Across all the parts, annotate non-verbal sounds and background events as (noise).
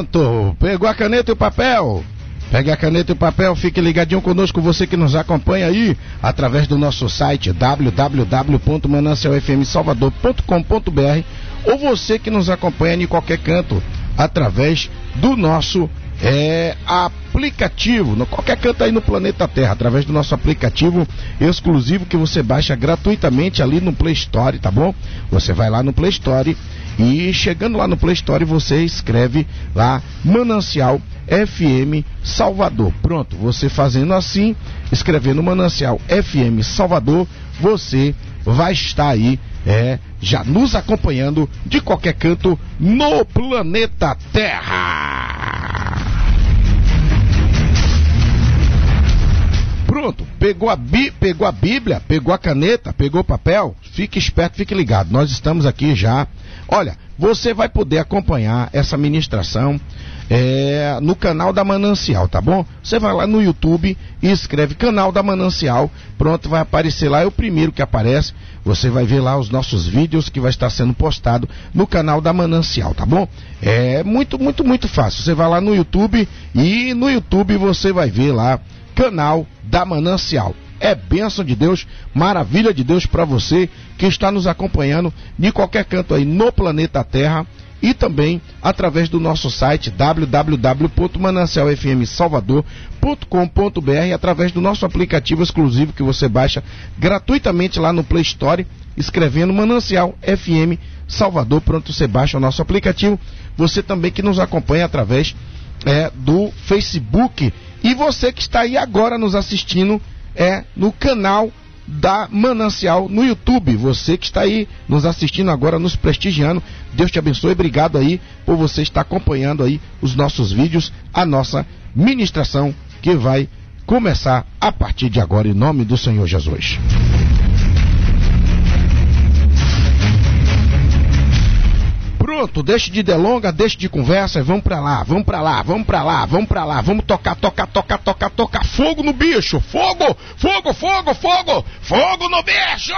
Pronto, pegou a caneta e o papel. Pegue a caneta e o papel, fique ligadinho conosco, você que nos acompanha aí, através do nosso site www.manancialfmsalvador.com.br ou você que nos acompanha em qualquer canto, através do nosso é, aplicativo, no qualquer canto aí no planeta Terra, através do nosso aplicativo exclusivo que você baixa gratuitamente ali no Play Store, tá bom? Você vai lá no Play Store e chegando lá no Play Store você escreve lá Manancial FM Salvador. Pronto, você fazendo assim, escrevendo Manancial FM Salvador, você vai estar aí é, já nos acompanhando de qualquer canto no planeta Terra. Pronto, pegou a, bi, pegou a Bíblia, pegou a caneta, pegou o papel, fique esperto, fique ligado. Nós estamos aqui já. Olha, você vai poder acompanhar essa ministração é, no canal da Manancial, tá bom? Você vai lá no YouTube e escreve canal da Manancial, pronto, vai aparecer lá, é o primeiro que aparece. Você vai ver lá os nossos vídeos que vai estar sendo postado no canal da Manancial, tá bom? É muito, muito, muito fácil. Você vai lá no YouTube e no YouTube você vai ver lá canal da Manancial. É bênção de Deus, maravilha de Deus para você que está nos acompanhando de qualquer canto aí no planeta Terra e também através do nosso site www.manancialfmsalvador.com.br através do nosso aplicativo exclusivo que você baixa gratuitamente lá no Play Store, escrevendo Manancial FM Salvador, pronto, você baixa o nosso aplicativo. Você também que nos acompanha através é, do Facebook e você que está aí agora nos assistindo é no canal da Manancial no YouTube. Você que está aí nos assistindo agora, nos prestigiando, Deus te abençoe. Obrigado aí por você estar acompanhando aí os nossos vídeos, a nossa ministração que vai começar a partir de agora em nome do Senhor Jesus. Pronto, deixe de delonga, deixe de conversa, vamos pra lá, vamos pra lá, vamos pra lá, vamos pra lá, vamos tocar, tocar, tocar, tocar, tocar, fogo no bicho, fogo, fogo, fogo, fogo, fogo no bicho!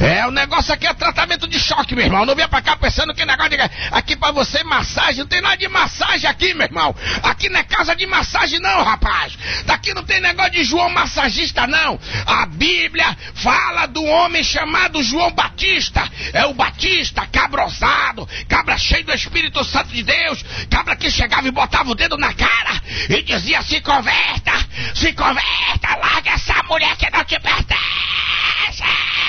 É, o negócio aqui é tratamento de choque, meu irmão. Não venha pra cá pensando que negócio de... Aqui pra você massagem, não tem nada de massagem aqui, meu irmão. Aqui não é casa de massagem não, rapaz. Daqui não tem negócio de João massagista não. A Bíblia fala do homem chamado João Batista. É o Batista, cabrosado, cabra cheio do Espírito Santo de Deus, cabra que chegava e botava o dedo na cara e dizia se converta, se converta, larga essa mulher que não te pertence.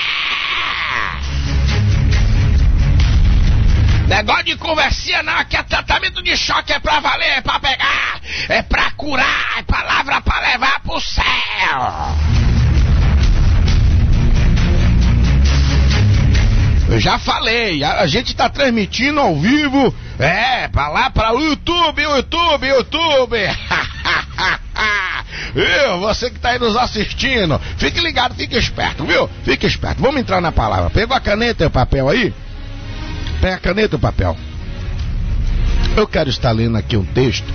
Negócio de conversinha não, aqui é tratamento de choque, é pra valer, é pra pegar, é pra curar, é palavra pra levar pro céu. Eu já falei, a, gente tá transmitindo ao vivo, é, pra lá, para o YouTube, YouTube, YouTube. (laughs) viu? Você que tá aí nos assistindo, fique ligado, fique esperto, viu? Fique esperto. Vamos entrar na palavra. Pegou a caneta e o papel aí? Pega a caneta e o papel. Eu quero estar lendo aqui um texto,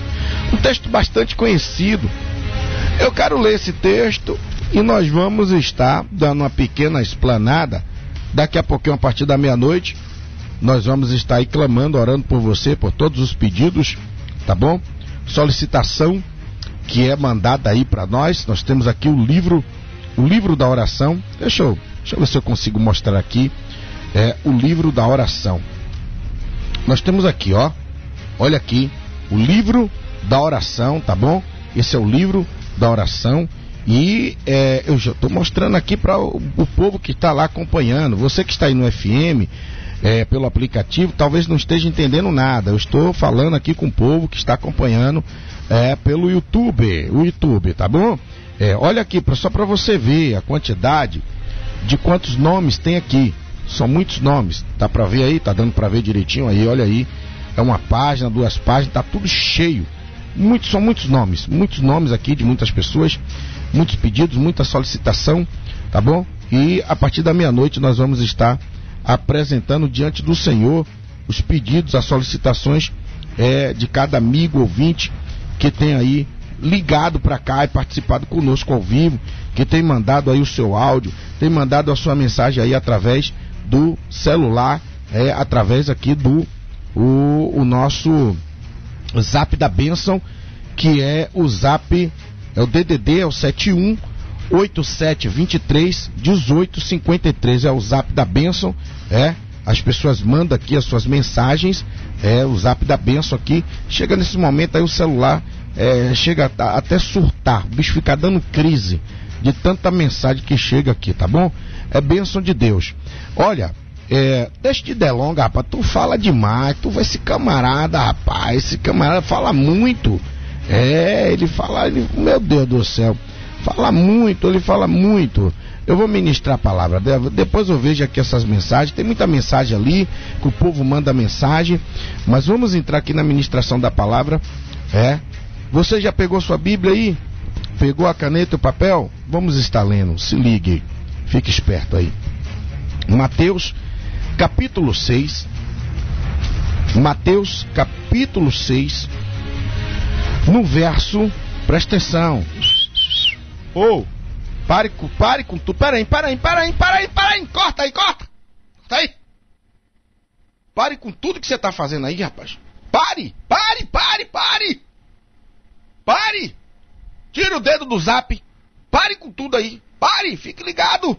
um texto bastante conhecido. Eu quero ler esse texto e nós vamos estar dando uma pequena explanada. Daqui a pouquinho, a partir da meia-noite, nós vamos estar aí clamando, orando por você, por todos os pedidos, tá bom? Solicitação que é mandada aí para nós. Nós temos aqui o livro, o livro da oração. Deixa eu, deixa eu ver se eu consigo mostrar aqui. É o livro da oração. Nós temos aqui, ó. Olha aqui, o livro da oração, tá bom? Esse é o livro da oração. E é, eu já estou mostrando aqui para o, o, povo que está lá acompanhando. Você que está aí no FM, é, pelo aplicativo, talvez não esteja entendendo nada. Eu estou falando aqui com o povo que está acompanhando é, pelo YouTube. O YouTube, tá bom? É, olha aqui, só para você ver a quantidade de quantos nomes tem aqui. São muitos nomes. Dá para ver aí? Tá dando para ver direitinho aí, olha aí. É uma página, duas páginas, tá tudo cheio. Muitos, são muitos nomes, muitos nomes aqui de muitas pessoas, muitos pedidos, muita solicitação, tá bom? E a partir da meia-noite nós vamos estar apresentando diante do Senhor os pedidos, as solicitações é, de cada amigo ouvinte que tem aí ligado para cá e participado conosco ao vivo, que tem mandado aí o seu áudio, tem mandado a sua mensagem aí através do celular, é, através aqui do o, o nosso zap da bênção, que é o zap, é o DDD, é o 71 8723 1853, é o zap da bênção, é, as pessoas mandam aqui as suas mensagens, é o zap da benção aqui. Chega nesse momento aí o celular é, chega a, até surtar, o bicho fica dando crise de tanta mensagem que chega aqui, tá bom? É bênção de Deus. Olha, é, deixa de delonga, rapaz, tu fala demais, tu vai esse camarada, rapaz, esse camarada fala muito. É, ele fala, ele, meu Deus do céu, fala muito, ele fala muito. Eu vou ministrar a palavra. Depois eu vejo aqui essas mensagens. Tem muita mensagem ali, que o povo manda mensagem. Mas vamos entrar aqui na ministração da palavra. É. Você já pegou sua Bíblia aí? Pegou a caneta e o papel? Vamos estar lendo. Se ligue. Fique esperto aí. Mateus, capítulo 6. Mateus, capítulo 6. No verso, presta atenção. Ou. Pare, pare com tudo. Pera aí, para aí, para aí, aí, aí. Corta aí, corta. Corta aí. Pare com tudo que você está fazendo aí, rapaz. Pare, pare, pare, pare. Pare. Tira o dedo do zap. Pare com tudo aí. Pare, fique ligado.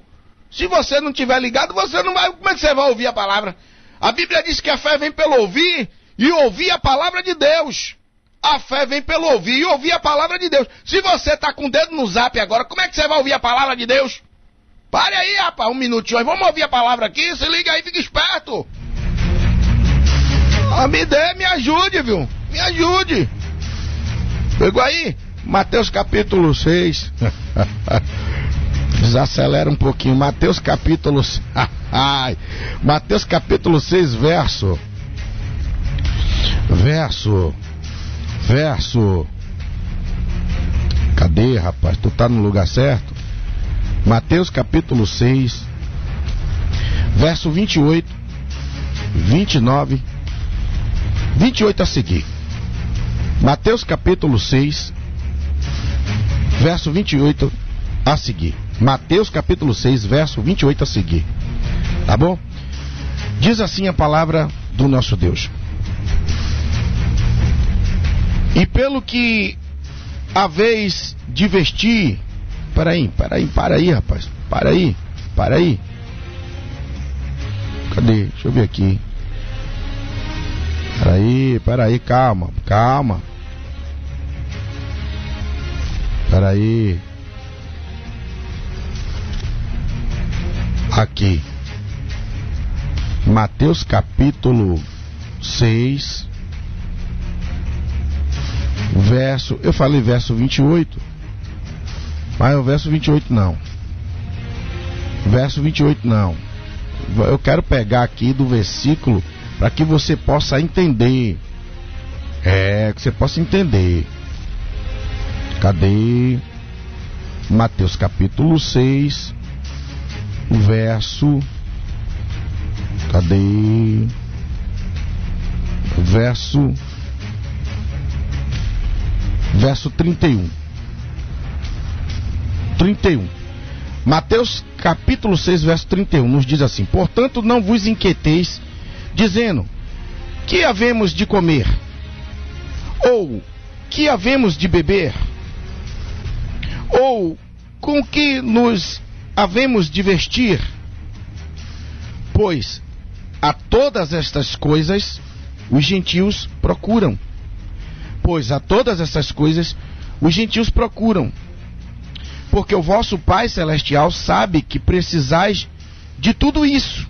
Se você não tiver ligado, você não vai. Como é que você vai ouvir a palavra? A Bíblia diz que a fé vem pelo ouvir e ouvir a palavra de Deus. A fé vem pelo ouvir e ouvir a palavra de Deus. Se você está com o dedo no zap agora, como é que você vai ouvir a palavra de Deus? Pare aí, rapaz, um minutinho. Vamos ouvir a palavra aqui. Se liga aí, fica esperto. Ah, me dê, me ajude, viu? Me ajude. Pegou aí? Mateus capítulo 6. (laughs) Desacelera um pouquinho. Mateus capítulo. (laughs) Ai. Mateus capítulo 6, verso. Verso verso. Cadê, rapaz? Tu tá no lugar certo? Mateus capítulo 6, verso 28, 29, 28 a seguir. Mateus capítulo 6, verso 28 a seguir. Mateus capítulo 6, verso 28 a seguir. Tá bom? Diz assim a palavra do nosso Deus. E pelo que a vez de vestir. Peraí, peraí, para aí, rapaz. Para aí, para aí. Cadê? Deixa eu ver aqui. Peraí, peraí, calma, calma. Peraí. Aqui. Mateus capítulo 6 verso, eu falei verso 28, mas o verso 28 não. Verso 28 não. Eu quero pegar aqui do versículo para que você possa entender. É, que você possa entender. Cadê? Mateus capítulo 6, verso. Cadê? Verso verso 31. 31. Mateus capítulo 6, verso 31 nos diz assim: Portanto, não vos inquieteis, dizendo: Que havemos de comer? Ou que havemos de beber? Ou com que nos havemos de vestir? Pois a todas estas coisas os gentios procuram pois, a todas essas coisas os gentios procuram. Porque o vosso Pai Celestial sabe que precisais de tudo isso.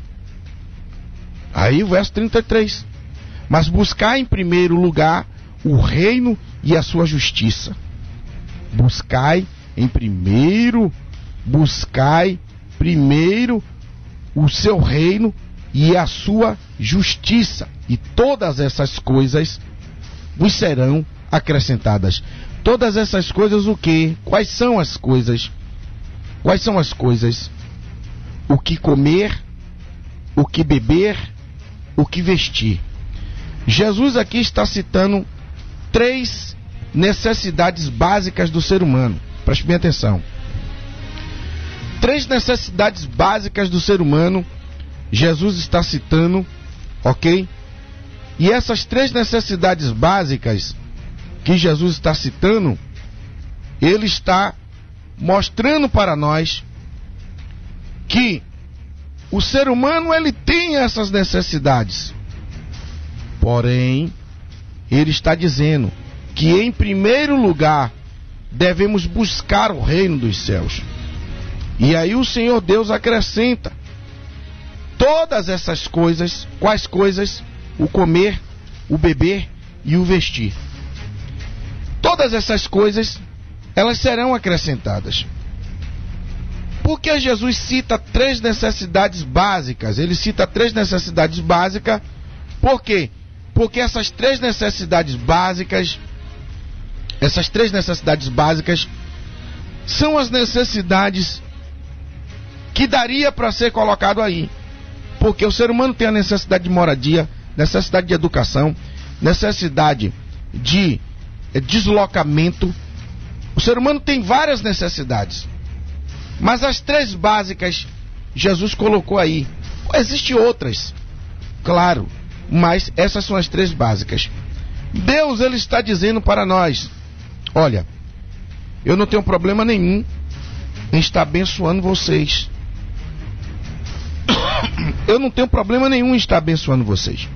Aí o verso 33. Mas buscar em primeiro lugar o reino e a sua justiça. Buscai em primeiro, buscai primeiro o seu reino e a sua justiça. E todas essas coisas vos serão acrescentadas. Todas essas coisas o que? Quais são as coisas? Quais são as coisas? O que comer, o que beber, o que vestir. Jesus aqui está citando três necessidades básicas do ser humano. Preste bem atenção. Três necessidades básicas do ser humano, Jesus está citando, ok? E essas três necessidades básicas que Jesus está citando, ele está mostrando para nós que o ser humano ele tem essas necessidades. Porém, ele está dizendo que em primeiro lugar devemos buscar o reino dos céus. E aí o Senhor Deus acrescenta todas essas coisas, quais coisas? O comer, o beber e o vestir. Todas essas coisas, elas serão acrescentadas. Porque Jesus cita três necessidades básicas. Ele cita três necessidades básicas. Por quê? Porque essas três necessidades básicas, essas três necessidades básicas, são as necessidades que daria para ser colocado aí. Porque o ser humano tem a necessidade de moradia, necessidade de educação, necessidade de eh, deslocamento. O ser humano tem várias necessidades. Mas as três básicas Jesus colocou aí. Existem outras, claro, mas essas são as três básicas. Deus ele está dizendo para nós: olha, eu não tenho problema nenhum em estar abençoando vocês. (coughs) Eu não tenho problema nenhum em estar abençoando vocês.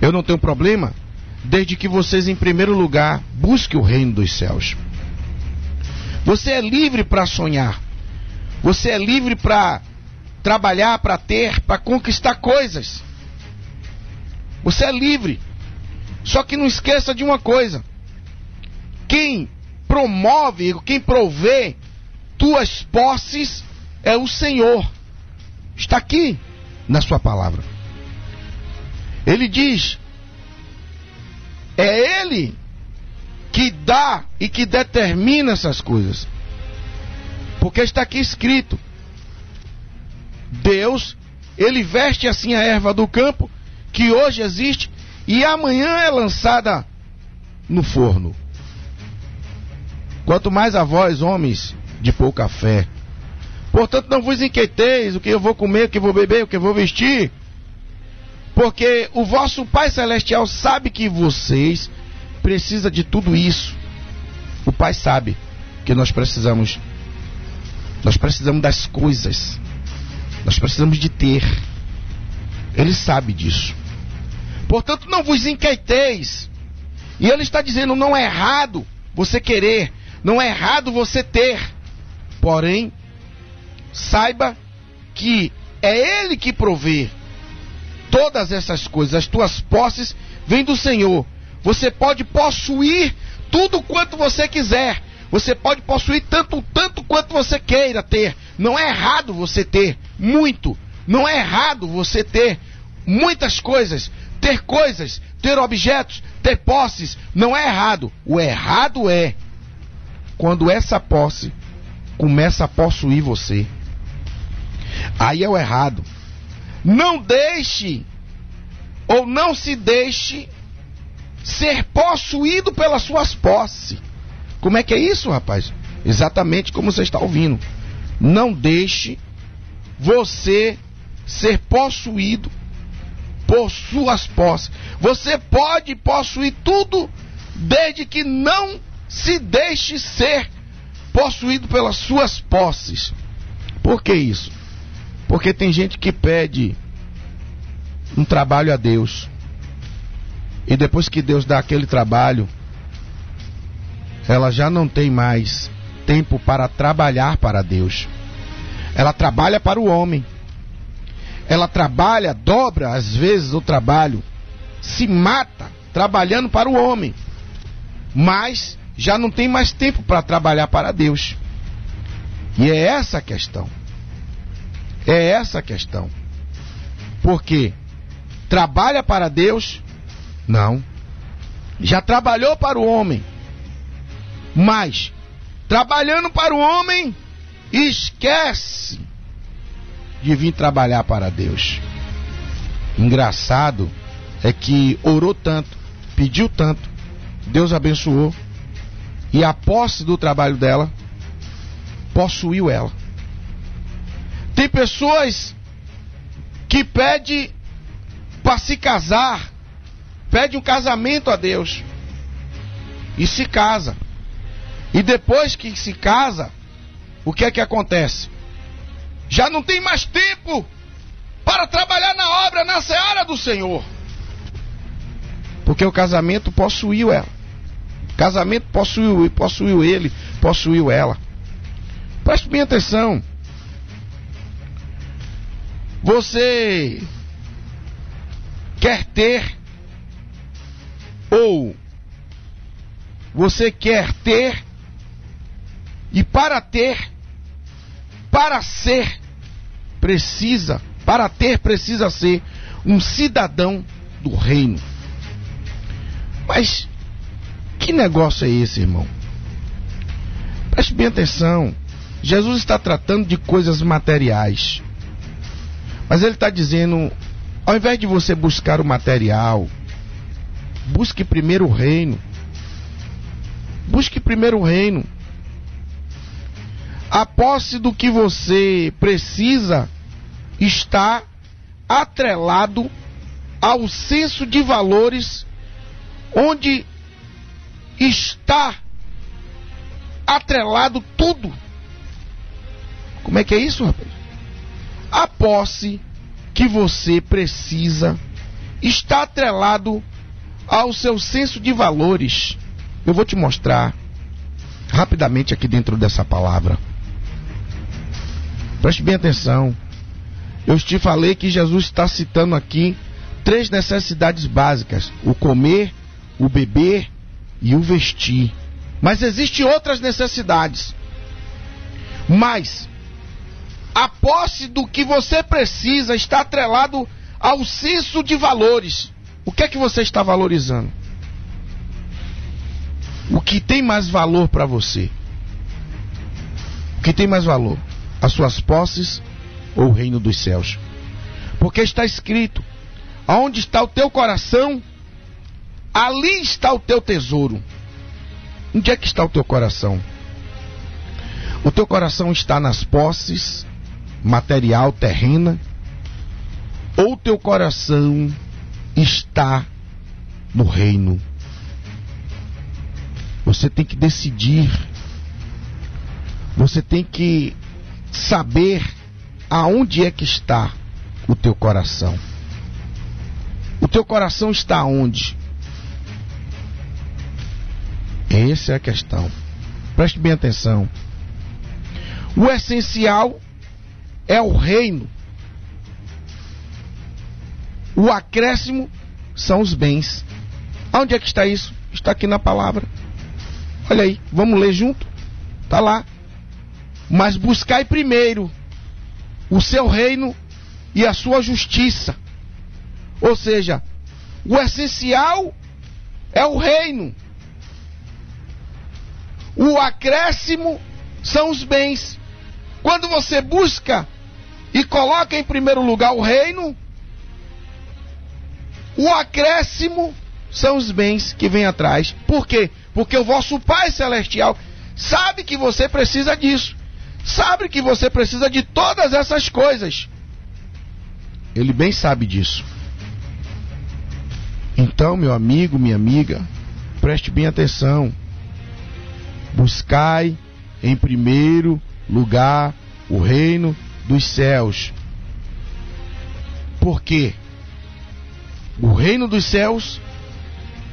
Eu não tenho problema desde que vocês, em primeiro lugar, busquem o reino dos céus. Você é livre para sonhar. Você é livre para trabalhar, para ter, para conquistar coisas. Você é livre. Só que não esqueça de uma coisa: quem promove, quem provê tuas posses é o Senhor. Está aqui na sua palavra. Ele diz: é Ele que dá e que determina essas coisas. Porque está aqui escrito: Deus, ele veste assim a erva do campo, que hoje existe, e amanhã é lançada no forno. Quanto mais a vós, homens de pouca fé. Portanto, não vos inquieteis o que eu vou comer, o que eu vou beber, o que eu vou vestir. Porque o vosso Pai Celestial sabe que vocês precisa de tudo isso. O Pai sabe que nós precisamos. Nós precisamos das coisas. Nós precisamos de ter. Ele sabe disso. Portanto, não vos inquieteis. E ele está dizendo: não é errado você querer, não é errado você ter. Porém, saiba que é Ele que provê todas essas coisas. As tuas posses vêm do Senhor. Você pode possuir tudo quanto você quiser. Você pode possuir tanto, tanto quanto você queira ter. Não é errado você ter muito. Não é errado você ter muitas coisas. Ter coisas, ter objetos, ter posses. Não é errado. O errado é quando essa posse começa a possuir você. Aí é o errado. Não deixe ou não se deixe ser possuído pelas suas posses. Como é que é isso, rapaz? Exatamente como você está ouvindo. Não deixe você ser possuído por suas posses. Você pode possuir tudo desde que não se deixe ser possuído pelas suas posses. Por que isso? Porque tem gente que pede um trabalho a Deus e depois que Deus dá aquele trabalho, ela já não tem mais tempo para trabalhar para Deus. Ela trabalha para o homem. Ela trabalha, dobra às vezes o trabalho, se mata trabalhando para o homem. Mas já não tem mais tempo para trabalhar para Deus. E é essa a questão. É essa a questão. Porque trabalha para Deus, não. Já trabalhou para o homem. Mas, trabalhando para o homem, esquece de vir trabalhar para Deus. Engraçado é que orou tanto, pediu tanto, Deus abençoou e a posse do trabalho dela possuiu ela. Tem pessoas que pede para se casar, pede um casamento a Deus e se casa. E depois que se casa, o que é que acontece? Já não tem mais tempo para trabalhar na obra, na seara do Senhor. Porque o casamento possuiu ela. O casamento possuiu, possuiu ele, possuiu ela. Preste bem atenção. Você quer ter ou você quer ter e para ter, para ser, precisa, para ter, precisa ser um cidadão do reino. Mas que negócio é esse, irmão? Preste bem atenção. Jesus está tratando de coisas materiais. Mas ele está dizendo: ao invés de você buscar o material, busque primeiro o reino. Busque primeiro o reino. A posse do que você precisa está atrelado ao senso de valores onde está atrelado tudo. Como é que é isso, rapaz? A posse que você precisa está atrelado ao seu senso de valores. Eu vou te mostrar rapidamente aqui dentro dessa palavra. Preste bem atenção. Eu te falei que Jesus está citando aqui três necessidades básicas: o comer, o beber e o vestir. Mas existem outras necessidades. Mas a posse do que você precisa está atrelado ao senso de valores. O que é que você está valorizando? O que tem mais valor para você? O que tem mais valor? As suas posses ou o reino dos céus? Porque está escrito: aonde está o teu coração, ali está o teu tesouro. Onde é que está o teu coração? O teu coração está nas posses material terrena ou teu coração está no reino? Você tem que decidir. Você tem que saber aonde é que está o teu coração. O teu coração está onde? Essa é a questão. Preste bem atenção. O essencial é o reino. O acréscimo são os bens. Onde é que está isso? Está aqui na palavra. Olha aí, vamos ler junto? Está lá. Mas buscai primeiro o seu reino e a sua justiça. Ou seja, o essencial é o reino. O acréscimo são os bens. Quando você busca e coloca em primeiro lugar o reino, o acréscimo são os bens que vêm atrás. Por quê? Porque o vosso Pai Celestial sabe que você precisa disso. Sabe que você precisa de todas essas coisas. Ele bem sabe disso. Então, meu amigo, minha amiga, preste bem atenção. Buscai em primeiro lugar o reino dos céus. Por quê? O reino dos céus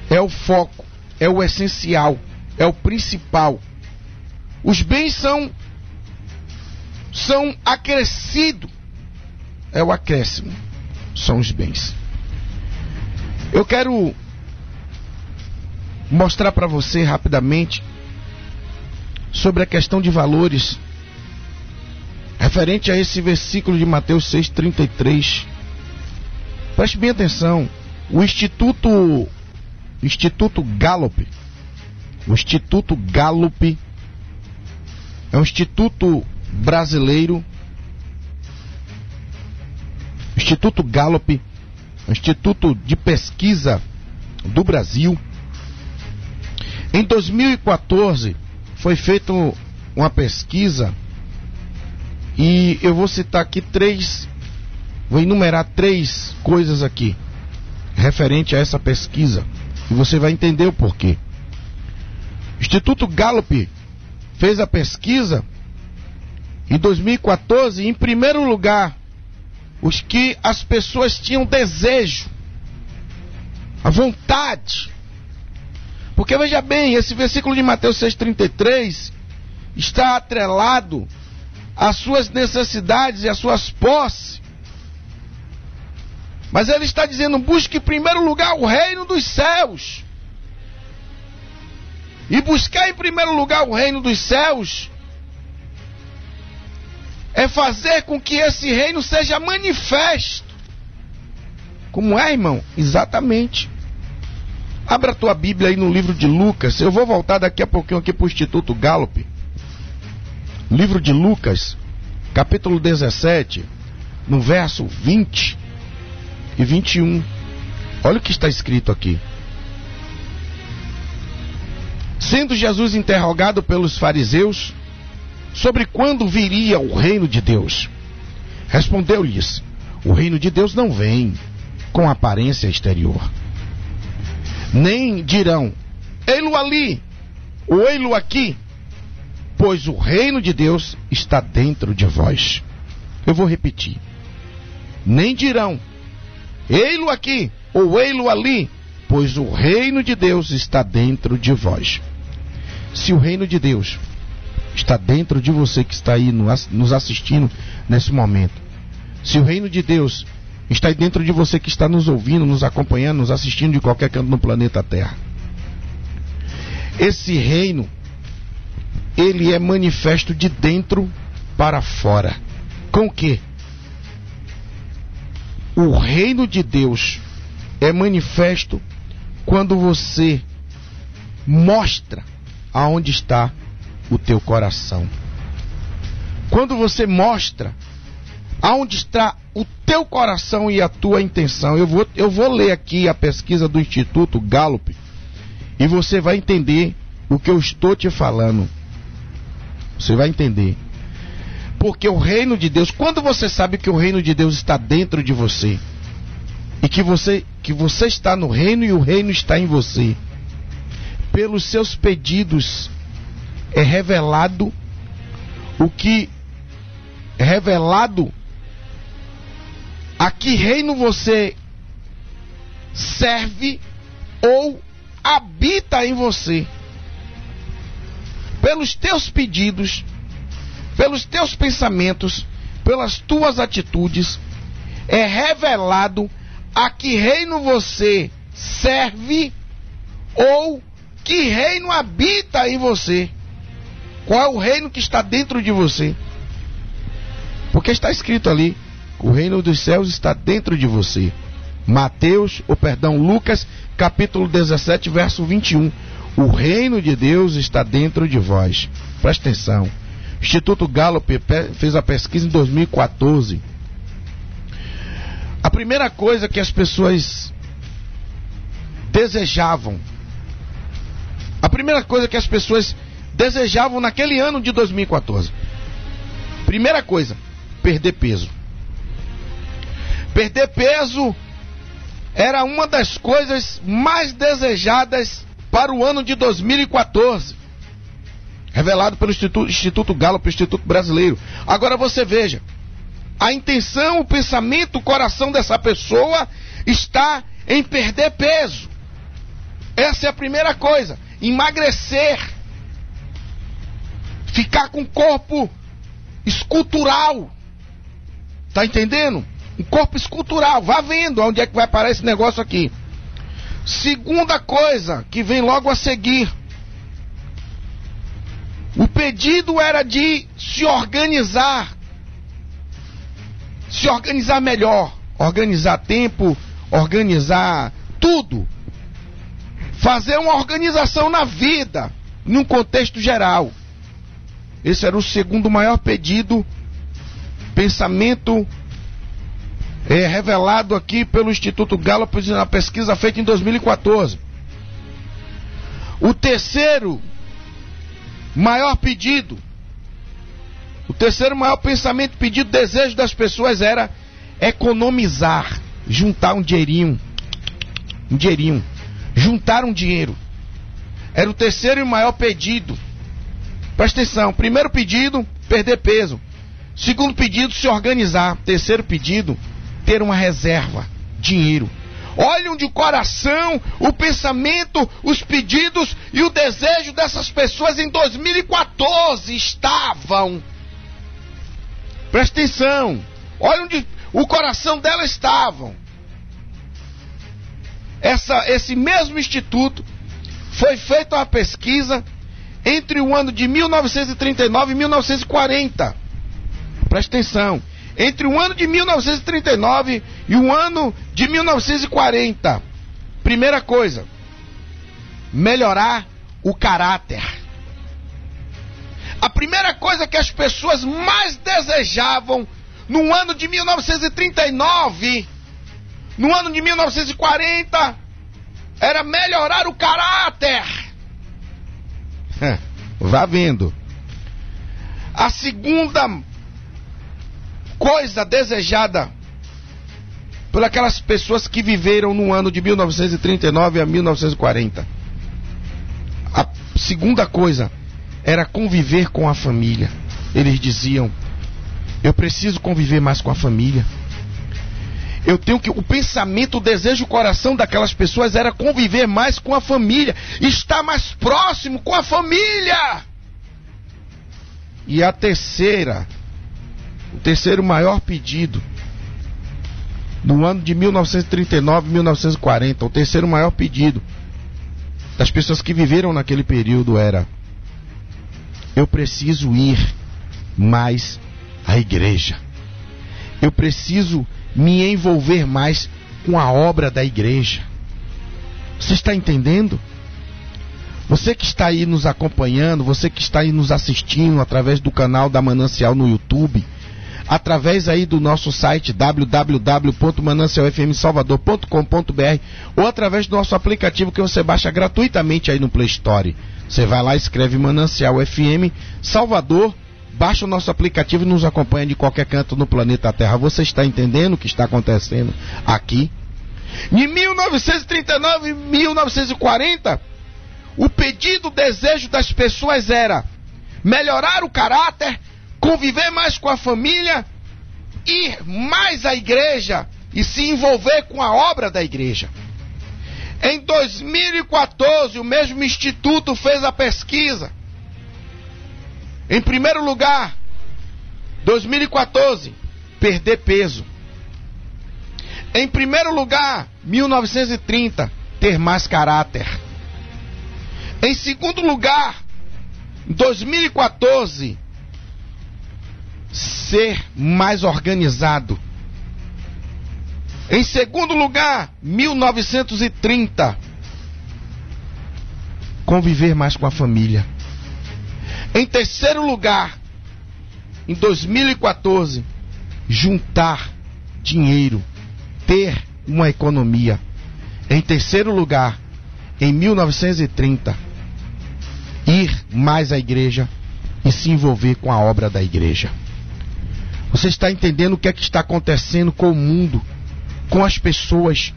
é o foco, é o essencial, é o principal. Os bens são são acrescidos. É o acréscimo. São os bens. Eu quero mostrar para você rapidamente sobre a questão de valores referente a esse versículo de Mateus 6:33. Preste bem atenção. O Instituto Instituto Gallup, o Instituto Gallup é um instituto brasileiro. Instituto Gallup, um instituto de pesquisa do Brasil. Em 2014 foi feita uma pesquisa e eu vou citar aqui três, vou enumerar três coisas aqui referente a essa pesquisa e você vai entender o porquê. Instituto Gallup fez a pesquisa em 2014, em primeiro lugar, os que as pessoas tinham desejo, a vontade. Porque veja bem, esse versículo de Mateus 6,33 está atrelado às suas necessidades e às suas posses. Mas ele está dizendo: busque em primeiro lugar o reino dos céus. E buscar em primeiro lugar o reino dos céus é fazer com que esse reino seja manifesto. Como é, irmão? Exatamente. Abra a tua Bíblia aí no livro de Lucas. Eu vou voltar daqui a pouquinho aqui para o Instituto Gallup. Livro de Lucas, capítulo 17, no verso 20 e 21. Olha o que está escrito aqui. Sendo Jesus interrogado pelos fariseus sobre quando viria o reino de Deus, respondeu-lhes: O reino de Deus não vem com aparência exterior. Nem dirão: Ei-lo ali, ou ei-lo aqui, pois o reino de Deus está dentro de vós. Eu vou repetir. Nem dirão: Ei-lo aqui, ou ei-lo ali, pois o reino de Deus está dentro de vós. Se o reino de Deus está dentro de você que está aí nos assistindo nesse momento, se o reino de Deus está aí dentro de você que está nos ouvindo, nos acompanhando, nos assistindo de qualquer canto no planeta Terra, esse reino, ele é manifesto de dentro para fora. Com o quê? O reino de Deus é manifesto quando você mostra aonde está o teu coração. Quando você mostra aonde está o teu coração e a tua intenção. Eu vou, eu vou ler aqui a pesquisa do Instituto Gallup e você vai entender o que eu estou te falando. Você vai entender. Porque o reino de Deus, quando você sabe que o reino de Deus está dentro de você, e que você que você está no reino e o reino está em você, pelos seus pedidos é revelado o que é revelado a que reino você serve ou habita em você. Pelos teus pedidos, pelos teus pensamentos, pelas tuas atitudes, é revelado a que reino você serve ou que reino habita em você. Qual é o reino que está dentro de você? Porque está escrito ali: o reino dos céus está dentro de você. Mateus, ou perdão, Lucas, capítulo 17, verso 21. O reino de Deus está dentro de vós. Presta atenção. Instituto Gallup fez a pesquisa em 2014. A primeira coisa que as pessoas desejavam, a primeira coisa que as pessoas desejavam naquele ano de 2014, primeira coisa, perder peso. Perder peso era uma das coisas mais desejadas para o ano de 2014 revelado pelo Instituto, Instituto Gallup, Instituto Brasileiro. Agora você veja, a intenção, o pensamento, o coração dessa pessoa está em perder peso. Essa é a primeira coisa. Emagrecer. Ficar com corpo escultural. Tá entendendo? Um corpo escultural. Vá vendo onde é que vai parar esse negócio aqui. Segunda coisa que vem logo a seguir o pedido era de se organizar, se organizar melhor, organizar tempo, organizar tudo. Fazer uma organização na vida, num contexto geral. Esse era o segundo maior pedido, pensamento é, revelado aqui pelo Instituto Gallup na pesquisa feita em 2014. O terceiro maior pedido, o terceiro maior pensamento, pedido, desejo das pessoas era economizar, juntar um dinheirinho, um dinheirinho, juntar um dinheiro. Era o terceiro e maior pedido. Presta atenção, primeiro pedido, perder peso. Segundo pedido, se organizar. Terceiro pedido, ter uma reserva, dinheiro. Olhem de coração o pensamento, os pedidos e o desejo dessas pessoas em 2014 estavam. Presta atenção. Olha onde o coração dela estavam. Essa, esse mesmo instituto foi feita uma pesquisa entre o ano de 1939 e 1940. Presta atenção entre o ano de 1939 e o ano de 1940. Primeira coisa, melhorar o caráter. A primeira coisa que as pessoas mais desejavam no ano de 1939, no ano de 1940, era melhorar o caráter. (laughs) Vá vendo. A segunda coisa desejada por aquelas pessoas que viveram no ano de 1939 a 1940. A segunda coisa era conviver com a família. Eles diziam: Eu preciso conviver mais com a família. Eu tenho que. O pensamento, o desejo, o coração daquelas pessoas era conviver mais com a família, estar mais próximo com a família. E a terceira o terceiro maior pedido no ano de 1939 1940. O terceiro maior pedido das pessoas que viveram naquele período era: eu preciso ir mais à igreja. Eu preciso me envolver mais com a obra da igreja. Você está entendendo? Você que está aí nos acompanhando, você que está aí nos assistindo através do canal da Manancial no YouTube, através aí do nosso site www.manancialfmsalvador.com.br ou através do nosso aplicativo que você baixa gratuitamente aí no Play Store. Você vai lá, escreve Manancial FM Salvador, baixa o nosso aplicativo e nos acompanha de qualquer canto no planeta Terra. Você está entendendo o que está acontecendo aqui? Em 1939 e 1940, o pedido, o desejo das pessoas era melhorar o caráter conviver mais com a família, ir mais à igreja e se envolver com a obra da igreja. Em 2014, o mesmo instituto fez a pesquisa. Em primeiro lugar, 2014, perder peso. Em primeiro lugar, 1930, ter mais caráter. Em segundo lugar, 2014, ser mais organizado. Em segundo lugar, 1930, conviver mais com a família. Em terceiro lugar, em 2014, juntar dinheiro, ter uma economia. Em terceiro lugar, em 1930, ir mais à igreja e se envolver com a obra da igreja. Você está entendendo o que é que está acontecendo com o mundo, com as pessoas,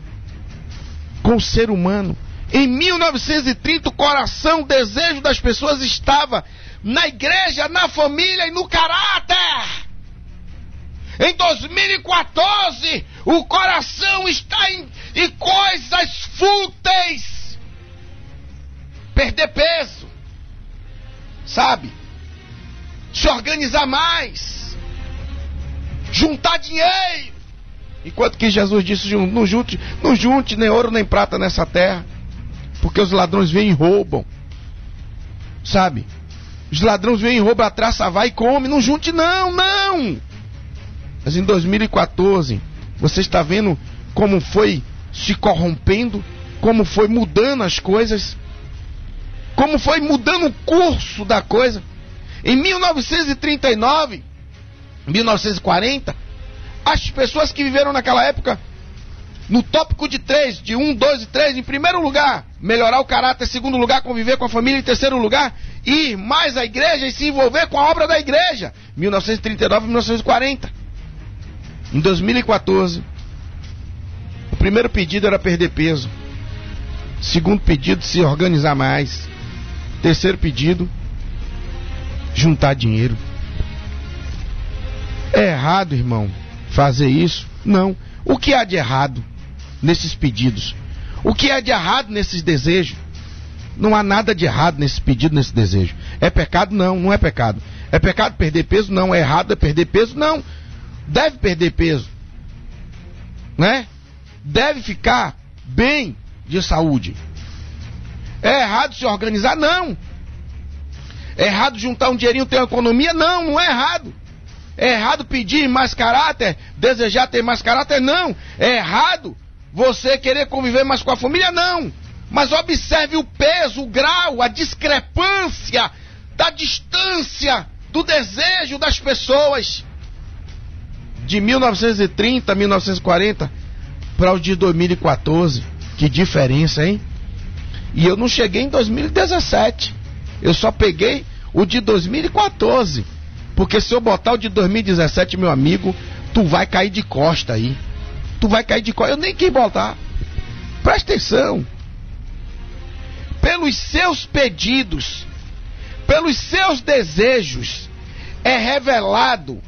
com o ser humano? Em 1930, o coração, o desejo das pessoas estava na igreja, na família e no caráter. Em 2014, o coração está em, em coisas fúteis. Perder peso, sabe? Se organizar mais juntar dinheiro. Enquanto que Jesus disse: não junte, não junte nem ouro nem prata nessa terra, porque os ladrões vêm e roubam. Sabe? Os ladrões vêm e roubam, a traça vai e come. Não junte, não, não. Mas em 2014, você está vendo como foi se corrompendo, como foi mudando as coisas, como foi mudando o curso da coisa. Em 1939, 1940, as pessoas que viveram naquela época, no tópico de três, de um, dois e três, em primeiro lugar, melhorar o caráter, em segundo lugar, conviver com a família, em terceiro lugar, ir mais à igreja e se envolver com a obra da igreja. 1939 1940. Em 2014, o primeiro pedido era perder peso. Segundo pedido, se organizar mais. Terceiro pedido, juntar dinheiro. É errado, irmão, fazer isso? Não. O que há de errado nesses pedidos? O que há de errado nesses desejos? Não há nada de errado nesse pedido, nesse desejo. É pecado? Não, não é pecado. É pecado perder peso? Não. É errado é perder peso? Não. Deve perder peso. Né? Deve ficar bem de saúde. É errado se organizar? Não. É errado juntar um dinheirinho, ter uma economia? Não, não é errado. É errado pedir mais caráter, desejar ter mais caráter? Não. É errado você querer conviver mais com a família? Não. Mas observe o peso, o grau, a discrepância da distância do desejo das pessoas de 1930 a 1940 para os de 2014. Que diferença, hein? E eu não cheguei em 2017. Eu só peguei o de 2014. Porque se eu botar o de 2017, meu amigo, tu vai cair de costa aí. Tu vai cair de costa. Eu nem quis botar. Presta atenção. Pelos seus pedidos, pelos seus desejos, é revelado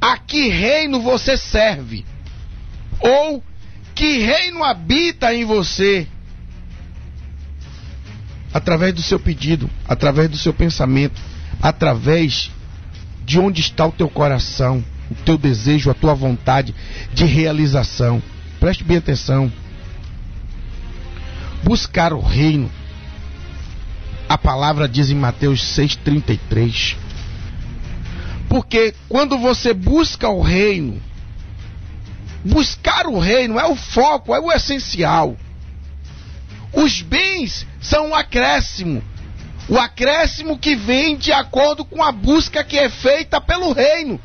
a que reino você serve. Ou que reino habita em você através do seu pedido, através do seu pensamento, através de onde está o teu coração, o teu desejo, a tua vontade de realização. Preste bem atenção. Buscar o reino. A palavra diz em Mateus 6:33. Porque quando você busca o reino, buscar o reino é o foco, é o essencial. Os bens são um acréscimo. O acréscimo que vem de acordo com a busca que é feita pelo reino.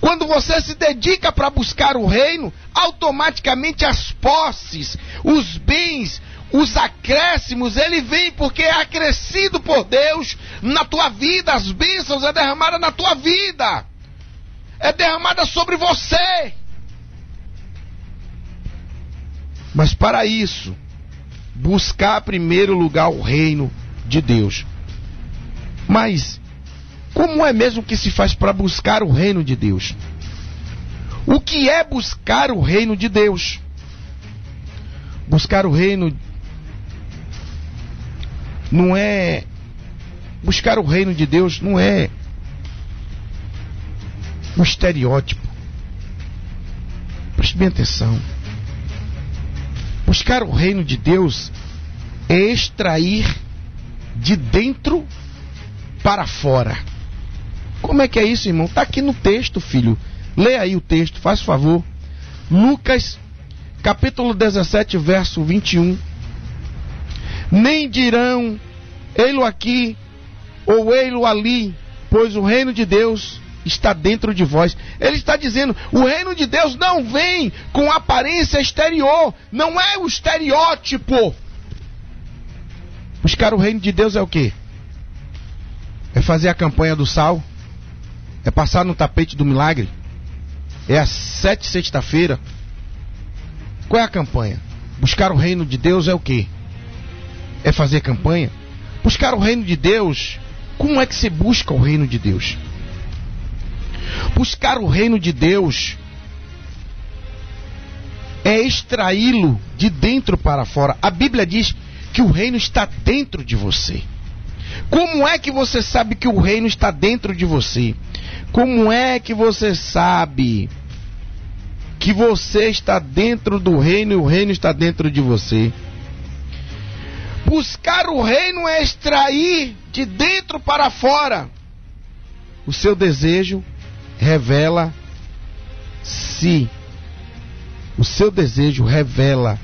Quando você se dedica para buscar o reino, automaticamente as posses, os bens, os acréscimos, ele vem porque é acrescido por Deus na tua vida, as bênçãos é derramada na tua vida. É derramada sobre você. Mas para isso, buscar primeiro lugar o reino de Deus. Mas como é mesmo que se faz para buscar o reino de Deus? O que é buscar o reino de Deus? Buscar o reino não é buscar o reino de Deus não é um estereótipo. Preste bem atenção. Buscar o reino de Deus é extrair de dentro para fora. Como é que é isso, irmão? Está aqui no texto, filho. Lê aí o texto, faz favor. Lucas, capítulo 17, verso 21. Nem dirão, ei-lo aqui, ou ei-lo ali, pois o reino de Deus está dentro de vós. Ele está dizendo: o reino de Deus não vem com aparência exterior, não é o estereótipo. Buscar o reino de Deus é o quê? É fazer a campanha do sal? É passar no tapete do milagre? É a sete sexta-feira? Qual é a campanha? Buscar o reino de Deus é o quê? É fazer campanha? Buscar o reino de Deus, como é que se busca o reino de Deus? Buscar o reino de Deus é extraí-lo de dentro para fora. A Bíblia diz que o reino está dentro de você. Como é que você sabe que o reino está dentro de você? Como é que você sabe que você está dentro do reino e o reino está dentro de você? Buscar o reino é extrair de dentro para fora. O seu desejo revela se o seu desejo revela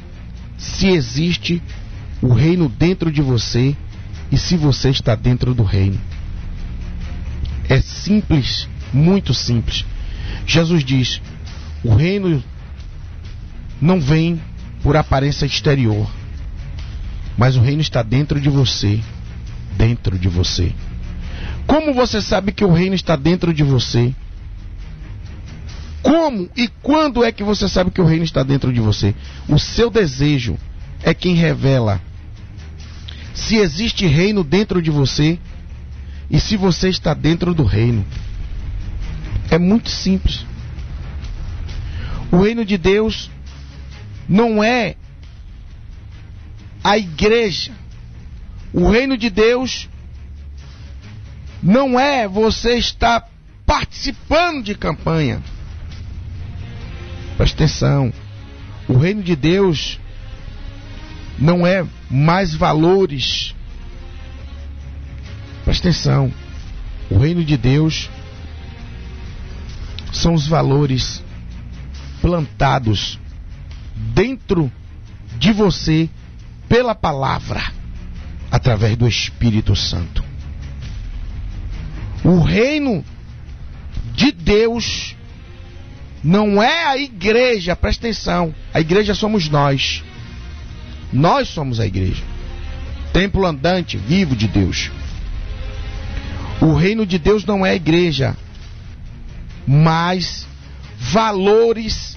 se existe o reino dentro de você e se você está dentro do reino. É simples, muito simples. Jesus diz: o reino não vem por aparência exterior. Mas o reino está dentro de você. Dentro de você. Como você sabe que o reino está dentro de você? Como e quando é que você sabe que o reino está dentro de você? O seu desejo é quem revela se existe reino dentro de você e se você está dentro do reino. É muito simples. O reino de Deus não é a igreja. O reino de Deus não é você estar participando de campanha. Presta atenção. O reino de Deus não é mais valores. Presta atenção. O reino de Deus são os valores plantados dentro de você pela palavra, através do Espírito Santo. O reino de Deus não é a igreja, presta atenção. A igreja somos nós. Nós somos a igreja. Templo andante, vivo de Deus. O reino de Deus não é igreja, mas valores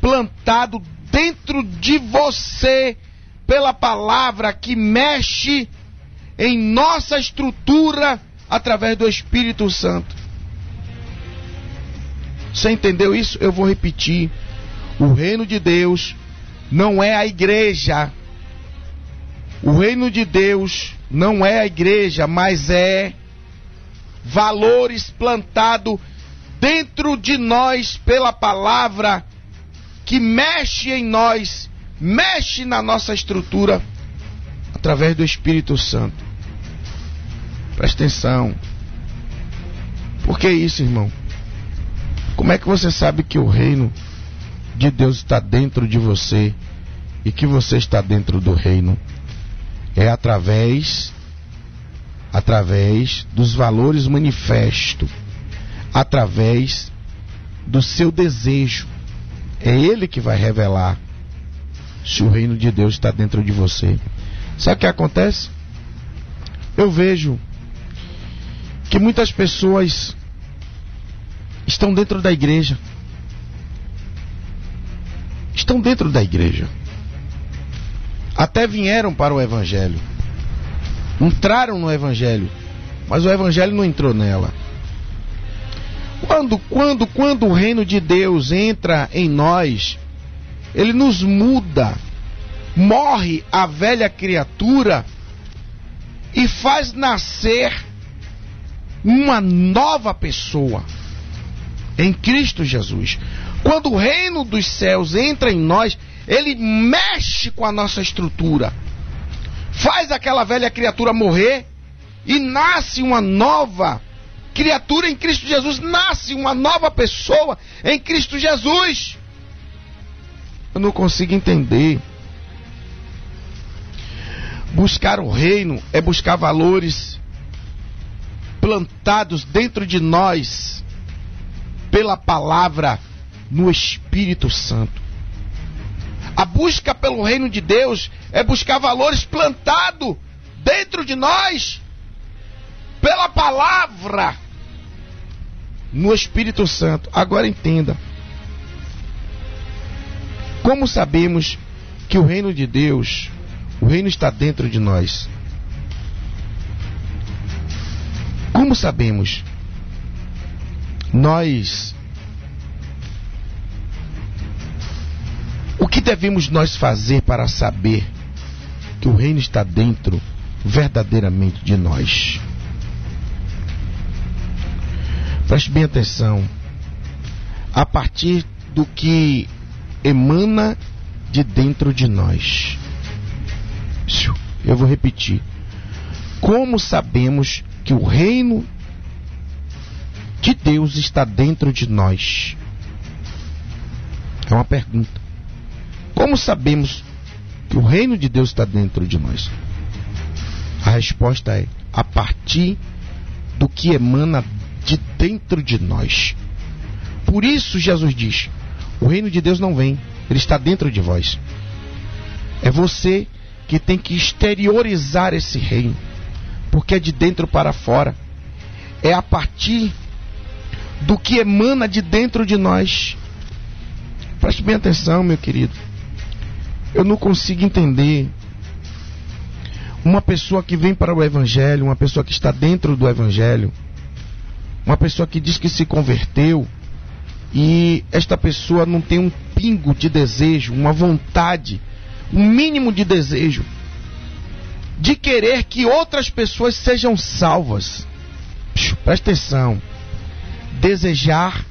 plantados dentro de você pela palavra que mexe em nossa estrutura através do Espírito Santo. Você entendeu isso? Eu vou repetir. O reino de Deus não é a igreja. O reino de Deus não é a igreja, mas é valores plantados dentro de nós pela palavra que mexe em nós, mexe na nossa estrutura através do Espírito Santo. Presta atenção. Por que isso, irmão? Como é que você sabe que o reino de Deus está dentro de você e que você está dentro do reino? É através através dos valores manifestos, através do seu desejo. É ele que vai revelar se o reino de Deus está dentro de você. Sabe o que acontece? Eu vejo que muitas pessoas estão dentro da igreja. Estão dentro da igreja. Até vieram para o evangelho. Entraram no evangelho, mas o evangelho não entrou nela. Quando, quando, quando o reino de Deus entra em nós, ele nos muda. Morre a velha criatura e faz nascer uma nova pessoa em Cristo Jesus. Quando o reino dos céus entra em nós, ele mexe com a nossa estrutura, faz aquela velha criatura morrer e nasce uma nova criatura em Cristo Jesus, nasce uma nova pessoa em Cristo Jesus. Eu não consigo entender. Buscar o reino é buscar valores plantados dentro de nós pela palavra no Espírito Santo. A busca pelo reino de Deus é buscar valores plantados dentro de nós pela palavra no Espírito Santo. Agora entenda. Como sabemos que o reino de Deus, o reino está dentro de nós? Como sabemos? Nós. Que devemos nós fazer para saber que o reino está dentro verdadeiramente de nós? Preste bem atenção. A partir do que emana de dentro de nós. Eu vou repetir. Como sabemos que o reino de Deus está dentro de nós? É uma pergunta. Como sabemos que o reino de Deus está dentro de nós? A resposta é a partir do que emana de dentro de nós. Por isso Jesus diz: o reino de Deus não vem, ele está dentro de vós. É você que tem que exteriorizar esse reino, porque é de dentro para fora. É a partir do que emana de dentro de nós. Preste bem atenção, meu querido. Eu não consigo entender uma pessoa que vem para o Evangelho, uma pessoa que está dentro do Evangelho, uma pessoa que diz que se converteu e esta pessoa não tem um pingo de desejo, uma vontade, um mínimo de desejo de querer que outras pessoas sejam salvas. Presta atenção. Desejar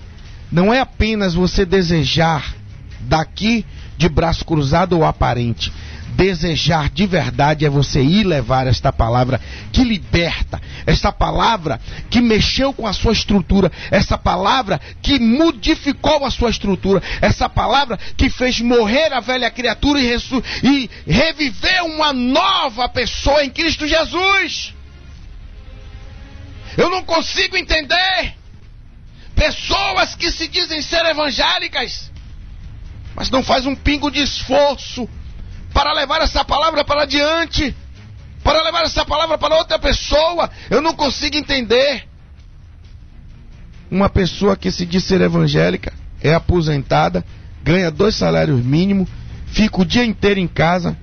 não é apenas você desejar daqui de braço cruzado ou aparente. Desejar de verdade é você ir levar esta palavra que liberta, esta palavra que mexeu com a sua estrutura, essa palavra que modificou a sua estrutura, essa palavra que fez morrer a velha criatura e, e reviver uma nova pessoa em Cristo Jesus. Eu não consigo entender pessoas que se dizem ser evangélicas, mas não faz um pingo de esforço para levar essa palavra para adiante, para levar essa palavra para outra pessoa. Eu não consigo entender. Uma pessoa que se diz ser evangélica, é aposentada, ganha dois salários mínimos, fica o dia inteiro em casa,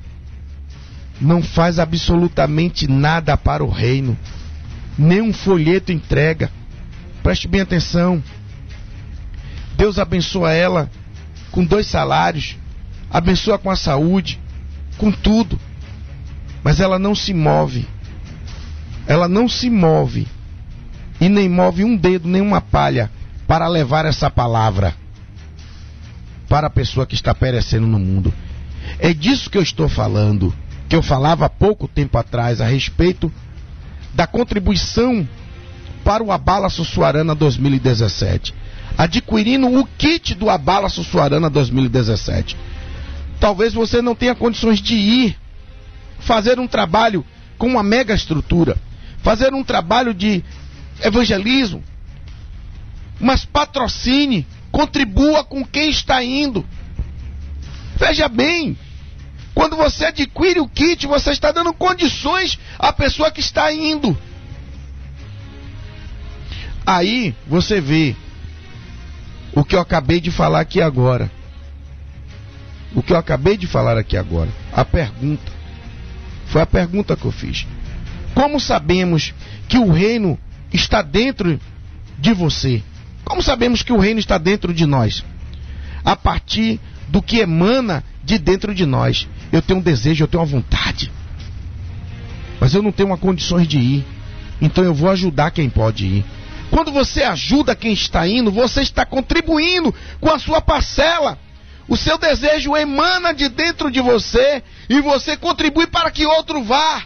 não faz absolutamente nada para o reino, nem um folheto entrega. Preste bem atenção. Deus abençoa ela com dois salários, abençoa com a saúde, com tudo. Mas ela não se move. Ela não se move. E nem move um dedo, nem uma palha para levar essa palavra para a pessoa que está perecendo no mundo. É disso que eu estou falando, que eu falava há pouco tempo atrás a respeito da contribuição para o Abala Sussuarana 2017, adquirindo o kit do Abala Sussuarana 2017. Talvez você não tenha condições de ir fazer um trabalho com uma mega estrutura, fazer um trabalho de evangelismo, mas patrocine, contribua com quem está indo. Veja bem, quando você adquire o kit, você está dando condições à pessoa que está indo. Aí você vê o que eu acabei de falar aqui agora o que eu acabei de falar aqui agora. A pergunta. Foi a pergunta que eu fiz. Como sabemos que o reino está dentro de você? Como sabemos que o reino está dentro de nós? A partir do que emana de dentro de nós. Eu tenho um desejo, eu tenho uma vontade. Mas eu não tenho uma condições de ir. Então eu vou ajudar quem pode ir. Quando você ajuda quem está indo, você está contribuindo com a sua parcela. O seu desejo emana de dentro de você e você contribui para que outro vá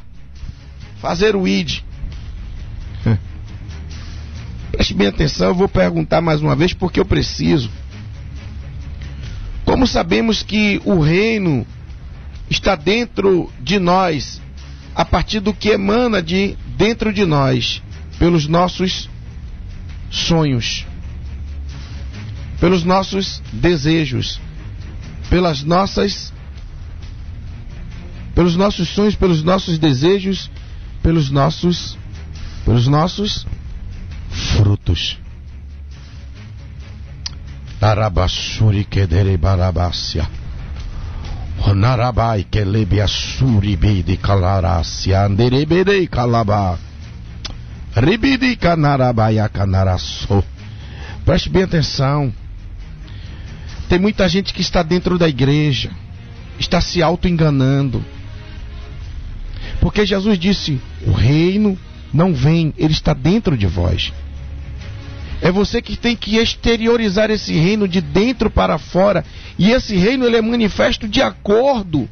fazer o ID. (laughs) Preste bem atenção, eu vou perguntar mais uma vez porque eu preciso. Como sabemos que o reino está dentro de nós, a partir do que emana de dentro de nós, pelos nossos sonhos, pelos nossos desejos, pelas nossas pelos nossos sonhos, pelos nossos desejos, pelos nossos pelos nossos frutos. Arabassuri kedere barabasya. Honarabai kelebe asuri bede kalarasya anderebere kalaba. Ribidi kanarabaya kanaraso. Preste bem atenção. Tem muita gente que está dentro da igreja, está se auto-enganando. Porque Jesus disse: o reino não vem, ele está dentro de vós. É você que tem que exteriorizar esse reino de dentro para fora. E esse reino ele é manifesto de acordo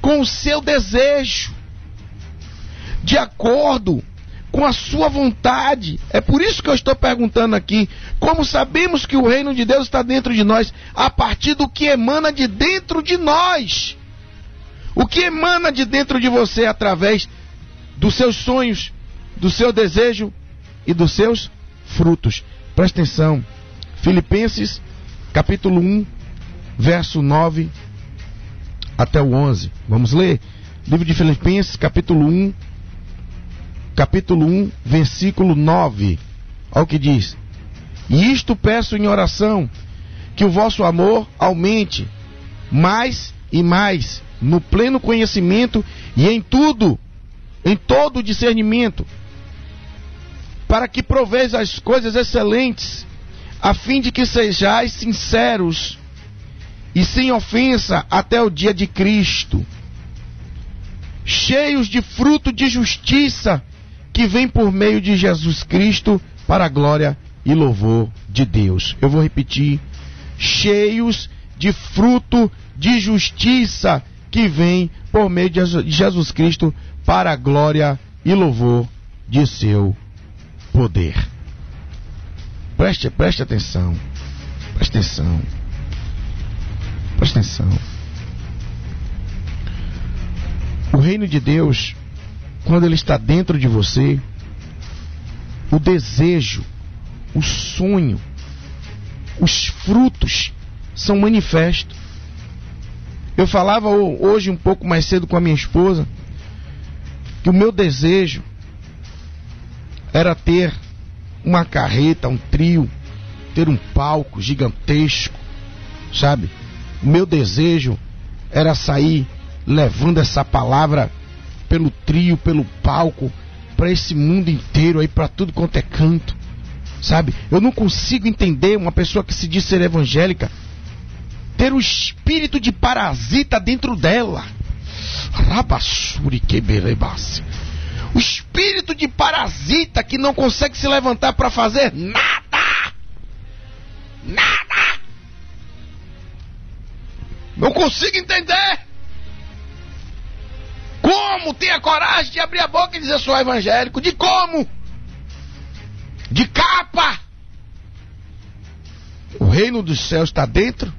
com o seu desejo, de acordo com a sua vontade. É por isso que eu estou perguntando aqui: como sabemos que o reino de Deus está dentro de nós? A partir do que emana de dentro de nós. O que emana de dentro de você através dos seus sonhos, do seu desejo e dos seus frutos. Presta atenção. Filipenses, capítulo 1, verso 9 até o 11. Vamos ler? Livro de Filipenses, capítulo 1, capítulo 1, versículo 9. Olha o que diz. E isto peço em oração, que o vosso amor aumente mais e mais no pleno conhecimento e em tudo, em todo discernimento, para que proveis as coisas excelentes, a fim de que sejais sinceros e sem ofensa até o dia de Cristo cheios de fruto de justiça que vem por meio de Jesus Cristo para a glória e louvor de Deus. Eu vou repetir: cheios de fruto de justiça que vem por meio de Jesus Cristo para a glória e louvor de seu poder. Preste, preste atenção. Preste atenção. Preste atenção. O reino de Deus, quando ele está dentro de você, o desejo, o sonho, os frutos são manifestos. Eu falava hoje um pouco mais cedo com a minha esposa que o meu desejo era ter uma carreta, um trio, ter um palco gigantesco, sabe? O meu desejo era sair levando essa palavra pelo trio, pelo palco, para esse mundo inteiro aí, para tudo quanto é canto. Sabe? Eu não consigo entender uma pessoa que se diz ser evangélica ter o espírito de parasita dentro dela. Rabassuri queberebasse. O espírito de parasita que não consegue se levantar para fazer nada. Nada. Não consigo entender. Como ter a coragem de abrir a boca e dizer sou evangélico? De como? De capa. O reino dos céus está dentro.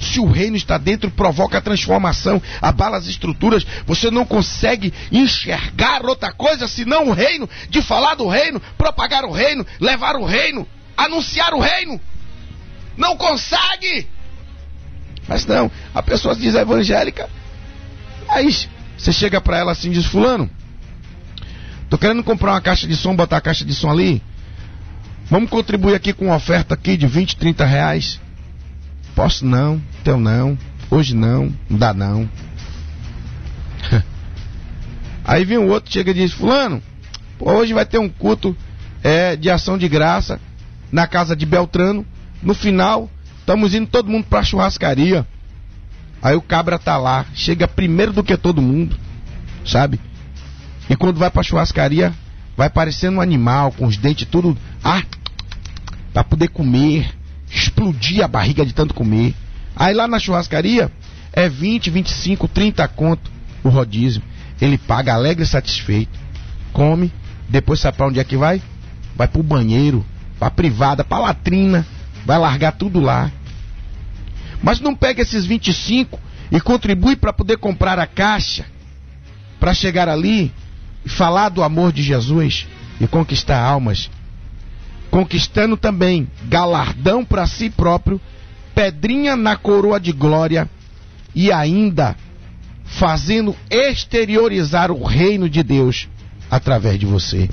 Se o reino está dentro, provoca a transformação, abala as estruturas. Você não consegue enxergar outra coisa senão o reino, de falar do reino, propagar o reino, levar o reino, anunciar o reino. Não consegue. Mas não, a pessoa diz evangélica, mas você chega para ela assim e diz: Fulano, tô querendo comprar uma caixa de som, botar a caixa de som ali. Vamos contribuir aqui com uma oferta aqui de 20, 30 reais. Posso não, então não, hoje não, não dá não. (laughs) Aí vem o outro, chega e diz, fulano, hoje vai ter um culto é, de ação de graça na casa de Beltrano. No final, estamos indo todo mundo pra churrascaria. Aí o cabra tá lá, chega primeiro do que todo mundo, sabe? E quando vai pra churrascaria, vai parecendo um animal, com os dentes tudo. Ah! Pra poder comer, explodir a barriga de tanto comer. Aí lá na churrascaria, é 20, 25, 30 conto o rodízio. Ele paga alegre e satisfeito, come, depois sabe pra onde é que vai? Vai pro banheiro, pra privada, pra latrina, vai largar tudo lá mas não pega esses 25 e contribui para poder comprar a caixa, para chegar ali e falar do amor de Jesus e conquistar almas. Conquistando também galardão para si próprio, pedrinha na coroa de glória e ainda fazendo exteriorizar o reino de Deus através de você.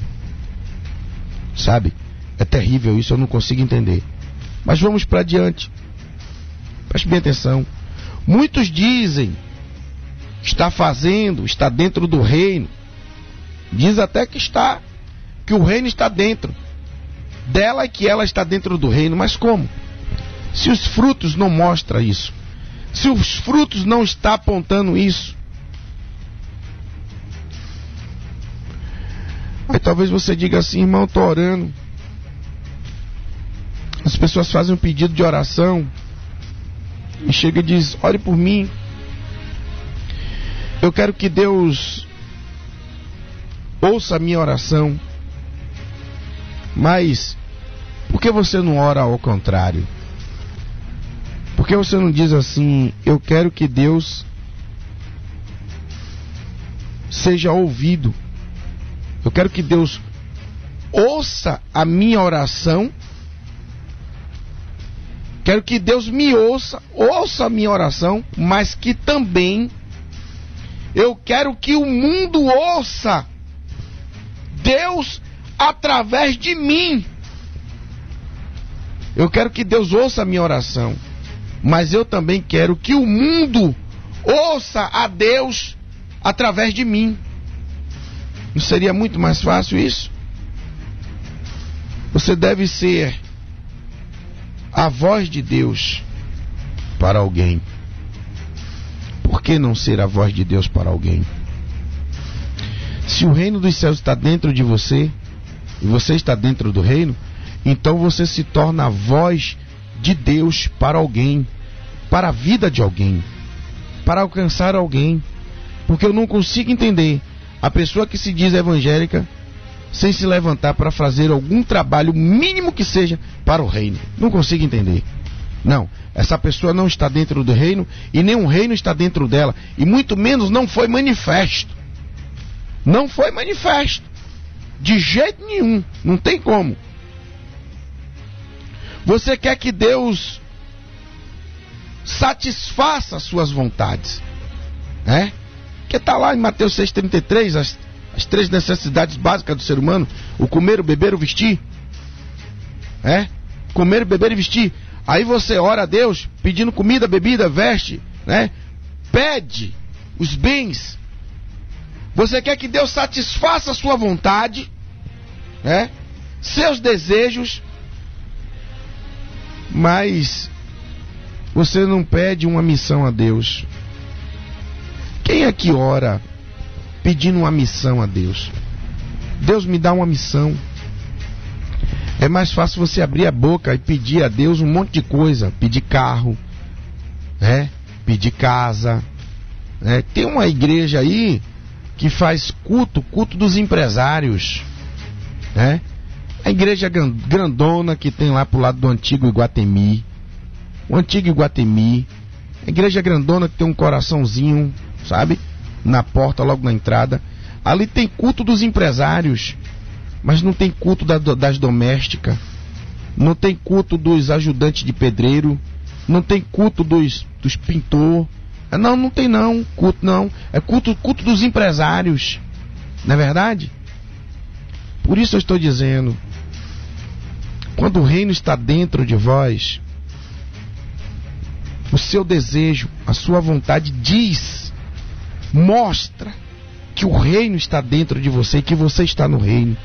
Sabe? É terrível isso, eu não consigo entender. Mas vamos para diante. Preste bem atenção. Muitos dizem está fazendo, está dentro do reino. Diz até que está, que o reino está dentro dela e que ela está dentro do reino. Mas como? Se os frutos não mostram isso, se os frutos não estão apontando isso, aí talvez você diga assim, irmão, estou orando. As pessoas fazem um pedido de oração e chega e diz: Ore por mim. Eu quero que Deus ouça a minha oração. Mas por que você não ora ao contrário? Por que você não diz assim: Eu quero que Deus seja ouvido? Eu quero que Deus ouça a minha oração Quero que Deus me ouça, ouça a minha oração, mas que também Eu quero que o mundo ouça Deus através de mim. Eu quero que Deus ouça a minha oração. Mas eu também quero que o mundo ouça a Deus através de mim. Não seria muito mais fácil isso? Você deve ser a voz de Deus para alguém. Por que não ser a voz de Deus para alguém? Se o reino dos céus está dentro de você, e você está dentro do reino, então você se torna a voz de Deus para alguém, para a vida de alguém, para alcançar alguém. Porque eu não consigo entender a pessoa que se diz evangélica sem se levantar para fazer algum trabalho mínimo que seja para o reino. Não consigo entender. Não, essa pessoa não está dentro do reino e nenhum reino está dentro dela, e muito menos não foi manifesto. Não foi manifesto. De jeito nenhum, não tem como. Você quer que Deus satisfaça as suas vontades, né? Que está lá em Mateus 6,33, as, as três necessidades básicas do ser humano: o comer, o beber, o vestir. É? Comer, beber e vestir. Aí você ora a Deus pedindo comida, bebida, veste, né? Pede os bens. Você quer que Deus satisfaça a sua vontade, né? Seus desejos, mas você não pede uma missão a Deus. Quem é que ora pedindo uma missão a Deus? Deus me dá uma missão. É mais fácil você abrir a boca e pedir a Deus um monte de coisa, pedir carro, né? Pedir casa. Né? Tem uma igreja aí que faz culto, culto dos empresários, né? A igreja grandona que tem lá pro lado do antigo Iguatemi, o antigo Iguatemi, a igreja grandona que tem um coraçãozinho, sabe? Na porta, logo na entrada. Ali tem culto dos empresários mas não tem culto da, das domésticas, não tem culto dos ajudantes de pedreiro, não tem culto dos, dos pintor. É, não, não tem não, culto não. É culto, culto dos empresários. Não é verdade? Por isso eu estou dizendo, quando o reino está dentro de vós, o seu desejo, a sua vontade diz, mostra que o reino está dentro de você que você está no reino.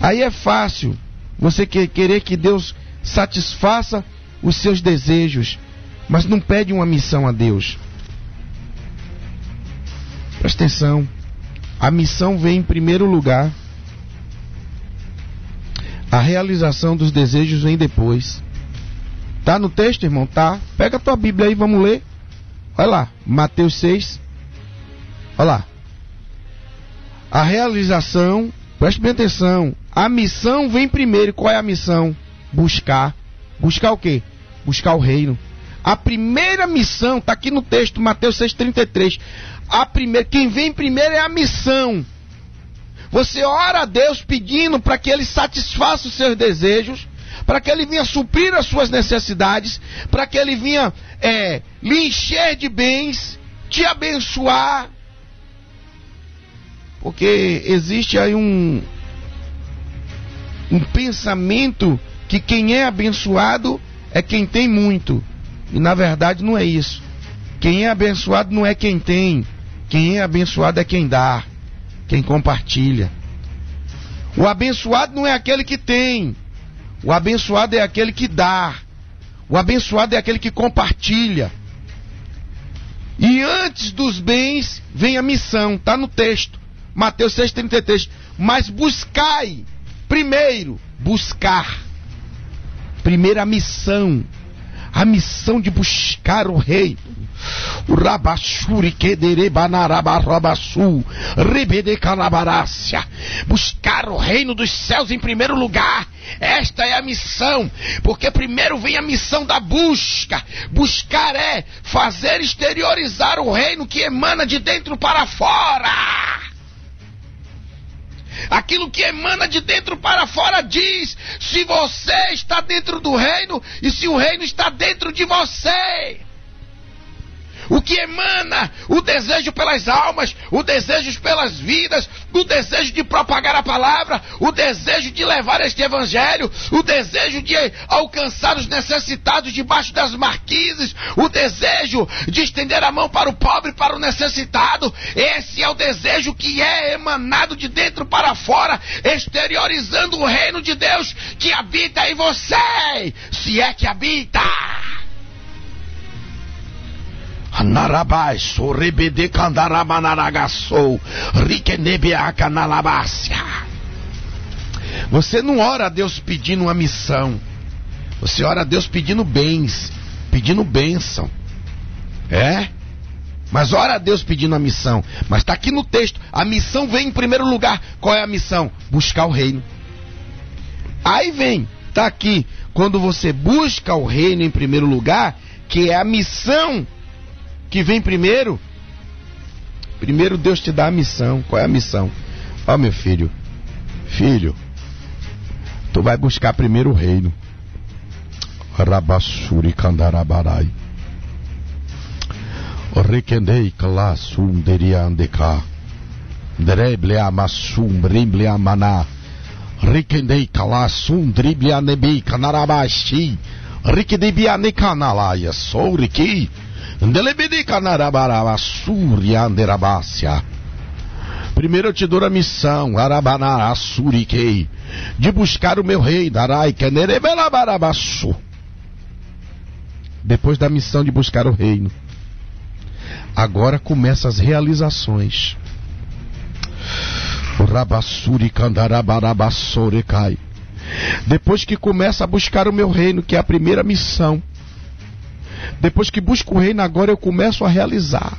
Aí é fácil você querer que Deus satisfaça os seus desejos, mas não pede uma missão a Deus. Presta atenção. A missão vem em primeiro lugar. A realização dos desejos vem depois. Tá no texto, irmão? Tá. Pega a tua Bíblia aí, vamos ler. Olha lá, Mateus 6. Olha lá. A realização, preste bem atenção, a missão vem primeiro. Qual é a missão? Buscar. Buscar o quê? Buscar o reino. A primeira missão está aqui no texto, Mateus 6,33. A primeira, quem vem primeiro é a missão. Você ora a Deus pedindo para que Ele satisfaça os seus desejos, para que Ele venha suprir as suas necessidades, para que Ele venha é, lhe encher de bens, te abençoar. Porque existe aí um, um pensamento que quem é abençoado é quem tem muito. E na verdade não é isso. Quem é abençoado não é quem tem. Quem é abençoado é quem dá, quem compartilha. O abençoado não é aquele que tem. O abençoado é aquele que dá. O abençoado é aquele que compartilha. E antes dos bens vem a missão, está no texto. Mateus 6,33. Mas buscai Primeiro, buscar. Primeira missão. A missão de buscar o rei. O Rabachuri Kederebanarabarabassu. Rebede Canabarácia. Buscar o reino dos céus em primeiro lugar. Esta é a missão, porque primeiro vem a missão da busca. Buscar é fazer exteriorizar o reino que emana de dentro para fora. Aquilo que emana de dentro para fora diz se você está dentro do reino e se o reino está dentro de você. O que emana o desejo pelas almas, o desejo pelas vidas, o desejo de propagar a palavra, o desejo de levar este evangelho, o desejo de alcançar os necessitados debaixo das marquises, o desejo de estender a mão para o pobre, para o necessitado. Esse é o desejo que é emanado de dentro para fora, exteriorizando o reino de Deus que habita em você, se é que habita. Anarabaixo, rebede candaramanaragaçou, riquenebeacanalabácia. Você não ora a Deus pedindo uma missão. Você ora a Deus pedindo bens, pedindo bênção. É? Mas ora a Deus pedindo a missão. Mas está aqui no texto. A missão vem em primeiro lugar. Qual é a missão? Buscar o reino. Aí vem, está aqui. Quando você busca o reino em primeiro lugar, que é a missão que vem primeiro. Primeiro Deus te dá a missão. Qual é a missão? Ó meu filho, filho, tu vai buscar primeiro o reino. Rabassuri Kandarabarai. Rekendei Klasum Deriandeka. Dreble Amassum Amaná. Kanarabashi. Kanalaya. Souriki. Primeiro eu te dou a missão, Arabaná, Surikei, de buscar o meu rei, Darai. Depois da missão de buscar o reino, agora começam as realizações. Depois que começa a buscar o meu reino, que é a primeira missão, depois que busco o reino, agora eu começo a realizar.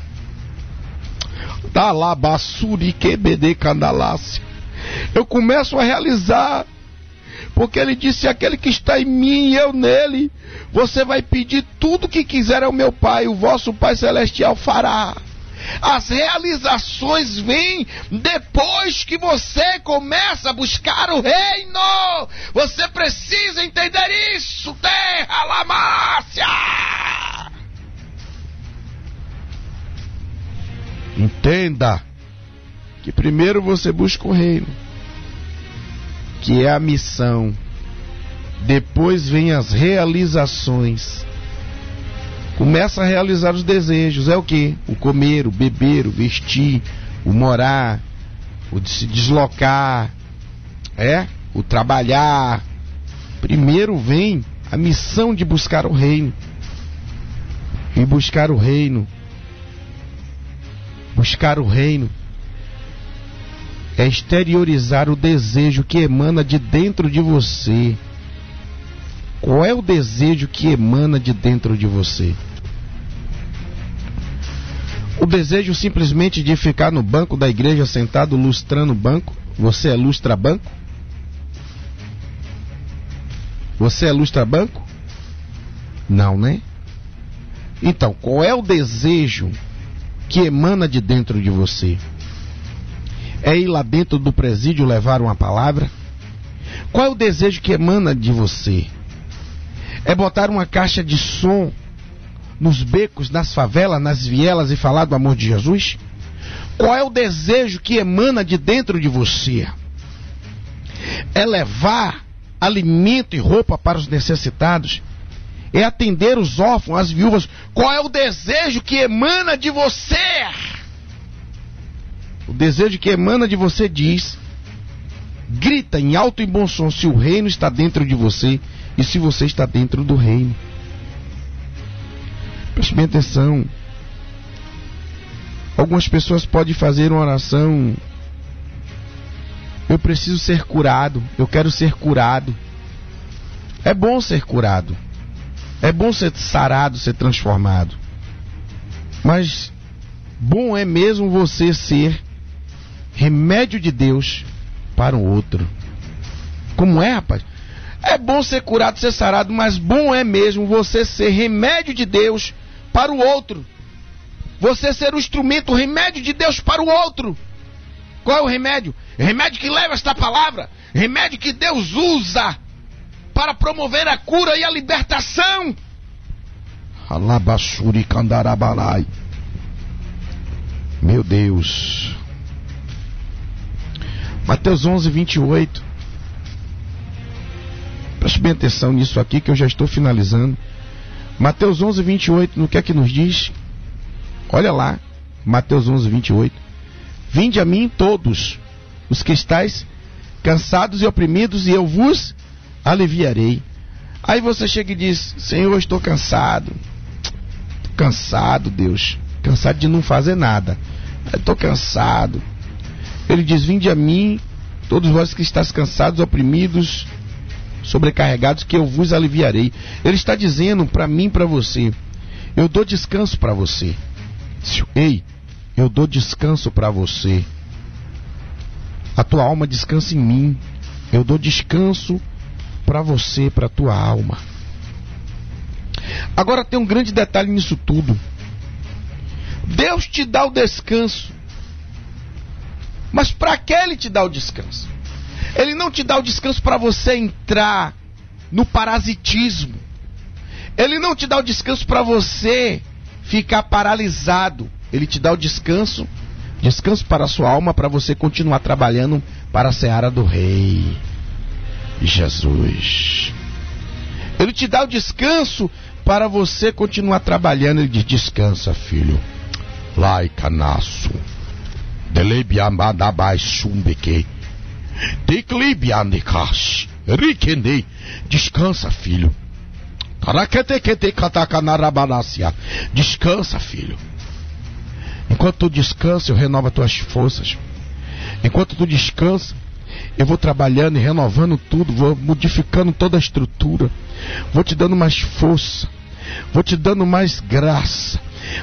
Dalabassuri quebede candalácia. Eu começo a realizar. Porque ele disse: aquele que está em mim e eu nele, você vai pedir tudo que quiser ao meu Pai, o vosso Pai Celestial fará. As realizações vêm depois que você começa a buscar o reino. Você precisa entender isso, terra lamácia. Entenda que primeiro você busca o reino, que é a missão. Depois vem as realizações começa a realizar os desejos. É o que? O comer, o beber, o vestir, o morar, o de se deslocar, é? O trabalhar. Primeiro vem a missão de buscar o reino. E buscar o reino. Buscar o reino é exteriorizar o desejo que emana de dentro de você. Qual é o desejo que emana de dentro de você? O desejo simplesmente de ficar no banco da igreja sentado lustrando o banco? Você é lustra banco? Você é lustra banco? Não, né? Então, qual é o desejo que emana de dentro de você? É ir lá dentro do presídio levar uma palavra? Qual é o desejo que emana de você? É botar uma caixa de som nos becos, nas favelas, nas vielas e falar do amor de Jesus? Qual é o desejo que emana de dentro de você? É levar alimento e roupa para os necessitados? É atender os órfãos, as viúvas? Qual é o desejo que emana de você? O desejo que emana de você diz: grita em alto e bom som se o reino está dentro de você e se você está dentro do reino. Preste bem atenção. Algumas pessoas podem fazer uma oração. Eu preciso ser curado. Eu quero ser curado. É bom ser curado. É bom ser sarado, ser transformado. Mas bom é mesmo você ser remédio de Deus para o outro. Como é, rapaz? É bom ser curado, ser sarado, mas bom é mesmo você ser remédio de Deus para o outro. Você ser o instrumento, o remédio de Deus para o outro. Qual é o remédio? Remédio que leva esta palavra. Remédio que Deus usa para promover a cura e a libertação. Alabassuri Candarabalai. Meu Deus. Mateus 11, 28. Preste bem atenção nisso aqui que eu já estou finalizando. Mateus 11, 28, no que é que nos diz? Olha lá, Mateus 11, 28. Vinde a mim todos os que estáis cansados e oprimidos, e eu vos aliviarei. Aí você chega e diz: Senhor, estou cansado. Cansado, Deus. Cansado de não fazer nada. Estou cansado. Ele diz: Vinde a mim, todos vós que estáis cansados, oprimidos, sobrecarregados, que eu vos aliviarei. Ele está dizendo para mim, para você: Eu dou descanso para você. Ei, eu dou descanso para você. A tua alma descansa em mim. Eu dou descanso para você, para tua alma. Agora tem um grande detalhe nisso tudo. Deus te dá o descanso. Mas para que ele te dá o descanso? Ele não te dá o descanso para você entrar no parasitismo. Ele não te dá o descanso para você ficar paralisado. Ele te dá o descanso, descanso para a sua alma, para você continuar trabalhando para a seara do Rei. Jesus. Ele te dá o descanso para você continuar trabalhando. Ele diz: descansa, filho. Lai canaço. Delebiamadabai sumbeke. Declibianikash. Rikendei. Descansa, filho. Descansa, filho. Enquanto tu descansa, eu renovo as tuas forças. Enquanto tu descansa, eu vou trabalhando e renovando tudo, vou modificando toda a estrutura, vou te dando mais força, vou te dando mais graça,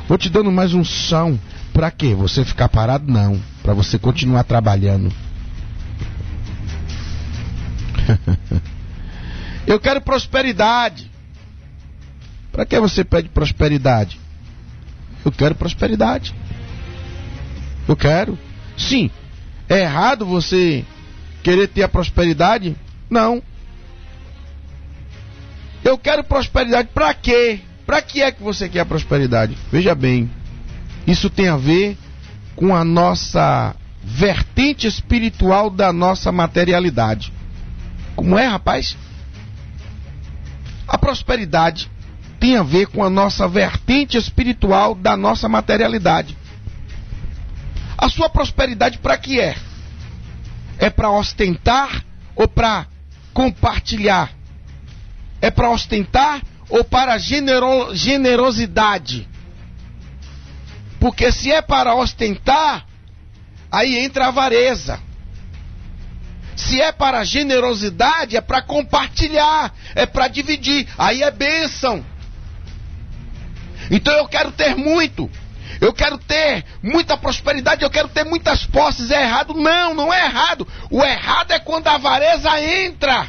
vou te dando mais unção. Para quê? Você ficar parado? Não. Para você continuar trabalhando. (laughs) eu quero prosperidade. Para que você pede prosperidade? Eu quero prosperidade. Eu quero. Sim. É errado você querer ter a prosperidade? Não. Eu quero prosperidade para quê? Para que é que você quer a prosperidade? Veja bem. Isso tem a ver com a nossa vertente espiritual da nossa materialidade. Como é, rapaz? A prosperidade tem a ver com a nossa vertente espiritual da nossa materialidade. A sua prosperidade para que é? É para ostentar ou para compartilhar? É para ostentar ou para genero generosidade? Porque se é para ostentar, aí entra a avareza. Se é para generosidade, é para compartilhar, é para dividir, aí é bênção. Então eu quero ter muito. Eu quero ter muita prosperidade, eu quero ter muitas posses. É errado? Não, não é errado. O errado é quando a avareza entra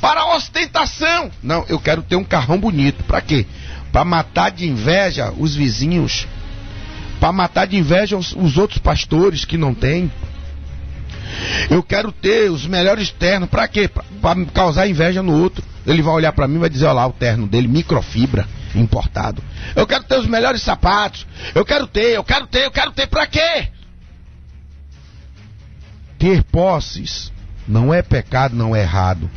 para ostentação. Não, eu quero ter um carrão bonito. Para quê? Para matar de inveja os vizinhos. Para matar de inveja os, os outros pastores que não têm. Eu quero ter os melhores ternos. Para quê? Para causar inveja no outro. Ele vai olhar para mim e vai dizer: olha lá o terno dele, microfibra importado. Eu quero ter os melhores sapatos. Eu quero ter, eu quero ter, eu quero ter. Para quê? Ter posses não é pecado, não é errado.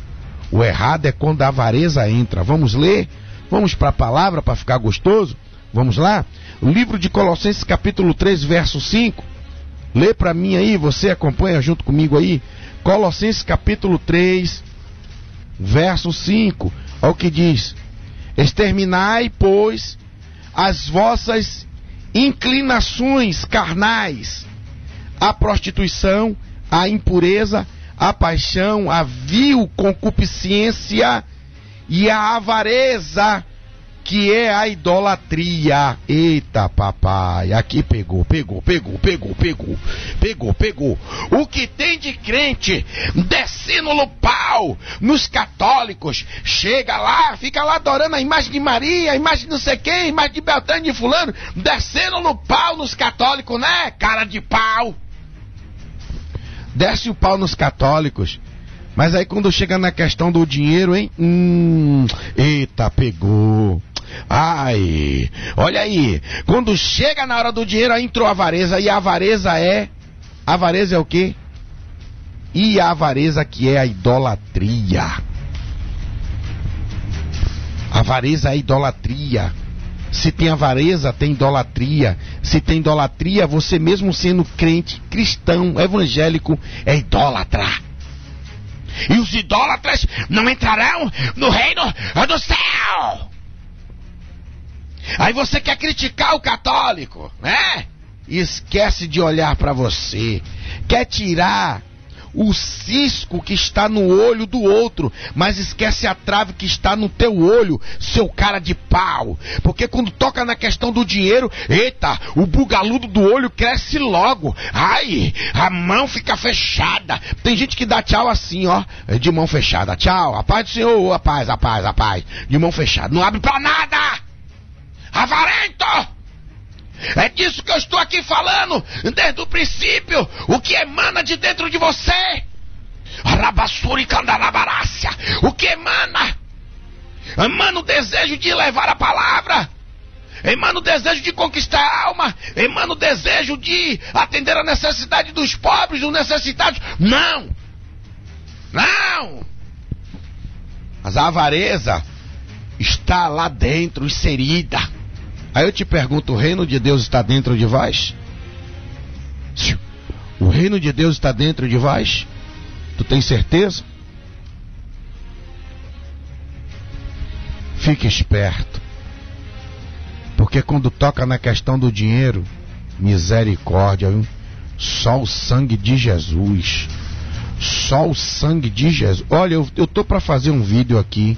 O errado é quando a avareza entra. Vamos ler? Vamos para a palavra para ficar gostoso? Vamos lá? O livro de Colossenses, capítulo 3, verso 5. Lê para mim aí, você acompanha junto comigo aí. Colossenses, capítulo 3, verso 5. Olha o que diz: Exterminai, pois, as vossas inclinações carnais, a prostituição, a impureza, a paixão, a vil concupiscência e a avareza, que é a idolatria. Eita, papai, aqui pegou, pegou, pegou, pegou, pegou, pegou, pegou. O que tem de crente descendo no pau nos católicos, chega lá, fica lá adorando a imagem de Maria, a imagem de não sei quem, a imagem de Beltrano de Fulano, descendo no pau nos católicos, né? Cara de pau. Desce o pau nos católicos. Mas aí quando chega na questão do dinheiro, hein? Hum, eita, pegou. Ai, olha aí. Quando chega na hora do dinheiro, entrou a avareza. E a avareza é. A avareza é o quê? E a avareza que é a idolatria. A avareza é a idolatria. Se tem avareza, tem idolatria. Se tem idolatria, você mesmo sendo crente, cristão, evangélico, é idólatra. E os idólatras não entrarão no reino do céu. Aí você quer criticar o católico, né? E esquece de olhar para você. Quer tirar o cisco que está no olho do outro, mas esquece a trave que está no teu olho, seu cara de pau. Porque quando toca na questão do dinheiro, eita, o bugaludo do olho cresce logo. Ai, a mão fica fechada. Tem gente que dá tchau assim, ó, de mão fechada. Tchau, a paz do Senhor, a paz, a paz, a paz. De mão fechada. Não abre para nada. Avarento! É disso que eu estou aqui falando desde o princípio. O que emana de dentro de você. Rabassuri candalabarácia. O que emana? Emana o desejo de levar a palavra. Emana o desejo de conquistar a alma. Emana o desejo de atender a necessidade dos pobres, dos necessitados. Não! Não! Mas a avareza está lá dentro, inserida. Aí eu te pergunto: o reino de Deus está dentro de vós? O reino de Deus está dentro de vós? Tu tem certeza? Fique esperto. Porque quando toca na questão do dinheiro, misericórdia? Só o sangue de Jesus. Só o sangue de Jesus. Olha, eu, eu tô para fazer um vídeo aqui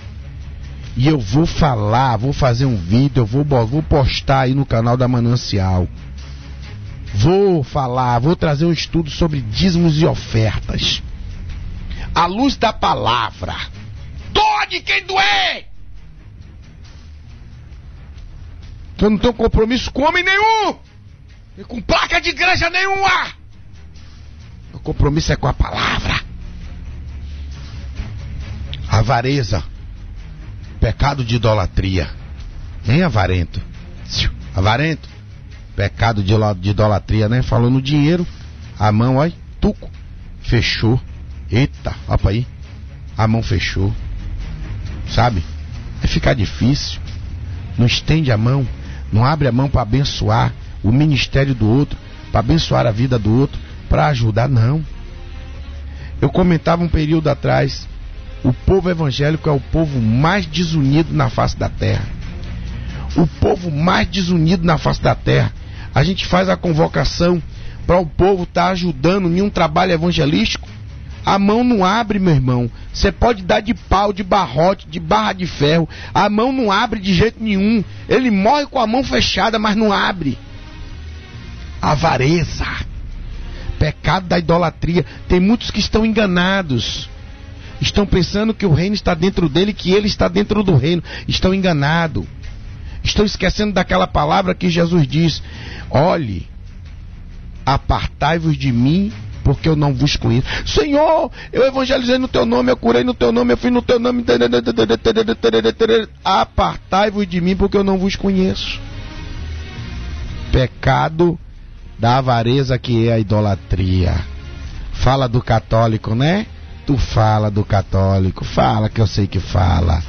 e eu vou falar, vou fazer um vídeo, eu vou, vou postar aí no canal da Manancial. Vou falar, vou trazer um estudo sobre dízimos e ofertas. À luz da palavra. Doe quem doer! Eu não tenho compromisso com homem nenhum! E com placa de igreja nenhuma! O compromisso é com a palavra. Avareza Pecado de idolatria. Hein, avarento? Avarento. Pecado de, idolatria, né? Falou no dinheiro. A mão, olha, tuco. Fechou. Eita, opa aí. A mão fechou. Sabe? Vai ficar difícil. Não estende a mão. Não abre a mão para abençoar o ministério do outro. Para abençoar a vida do outro. Para ajudar, não. Eu comentava um período atrás o povo evangélico é o povo mais desunido na face da terra. O povo mais desunido na face da terra. A gente faz a convocação para o povo estar tá ajudando em um trabalho evangelístico. A mão não abre, meu irmão. Você pode dar de pau, de barrote, de barra de ferro. A mão não abre de jeito nenhum. Ele morre com a mão fechada, mas não abre. Avareza. Pecado da idolatria. Tem muitos que estão enganados estão pensando que o reino está dentro dele, que ele está dentro do reino. Estão enganados. Estão esquecendo daquela palavra que Jesus diz: Olhe, apartai-vos de mim, porque eu não vos conheço. Senhor, eu evangelizei no teu nome, eu curei no teu nome, eu fui no teu nome. Apartai-vos de mim, porque eu não vos conheço. Pecado da avareza que é a idolatria. Fala do católico, né? Tu fala do católico, fala que eu sei que fala,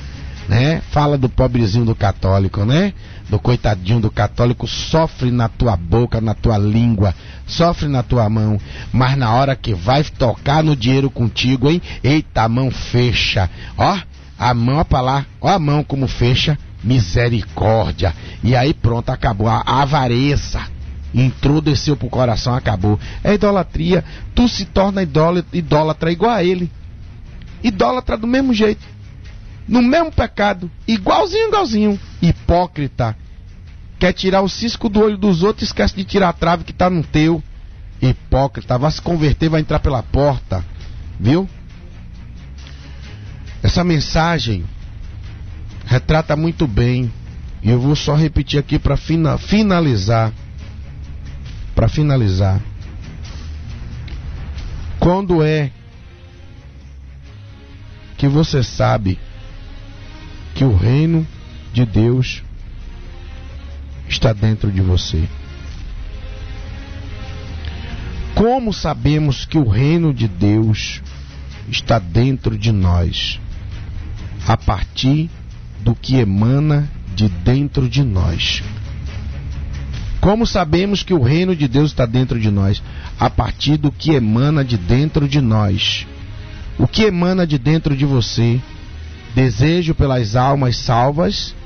né? Fala do pobrezinho do católico, né? Do coitadinho do católico, sofre na tua boca, na tua língua, sofre na tua mão, mas na hora que vai tocar no dinheiro contigo, hein? Eita, a mão fecha, ó, a mão, pra lá, ó a mão como fecha, misericórdia. E aí pronto, acabou a avareza entrou, desceu pro coração, acabou. É idolatria. Tu se torna idólatra igual a ele. Idólatra do mesmo jeito. No mesmo pecado. Igualzinho, igualzinho. Hipócrita. Quer tirar o cisco do olho dos outros, esquece de tirar a trave que está no teu. Hipócrita. Vai se converter, vai entrar pela porta. Viu? Essa mensagem retrata muito bem. E eu vou só repetir aqui para finalizar para finalizar, quando é que você sabe que o reino de Deus está dentro de você. Como sabemos que o reino de Deus está dentro de nós? A partir do que emana de dentro de nós. Como sabemos que o reino de Deus está dentro de nós? A partir do que emana de dentro de nós. O que emana de dentro de você? Desejo pelas almas salvas,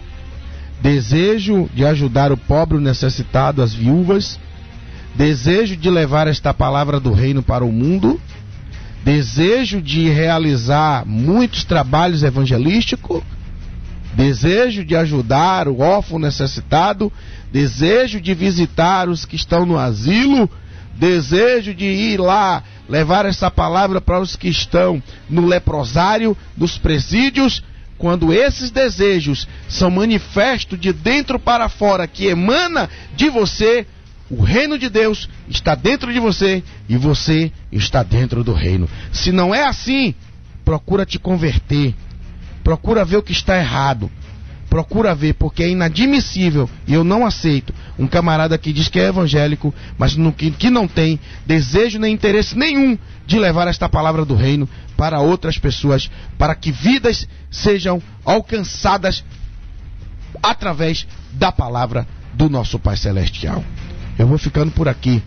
desejo de ajudar o pobre, o necessitado, as viúvas, desejo de levar esta palavra do reino para o mundo, desejo de realizar muitos trabalhos evangelísticos, desejo de ajudar o órfão necessitado, desejo de visitar os que estão no asilo, desejo de ir lá levar essa palavra para os que estão no leprosário, nos presídios. Quando esses desejos são manifestos de dentro para fora, que emana de você, o reino de Deus está dentro de você e você está dentro do reino. Se não é assim, procura te converter. Procura ver o que está errado. Procura ver, porque é inadmissível e eu não aceito um camarada que diz que é evangélico, mas no, que, que não tem desejo nem interesse nenhum de levar esta palavra do reino para outras pessoas, para que vidas sejam alcançadas através da palavra do nosso Pai Celestial. Eu vou ficando por aqui.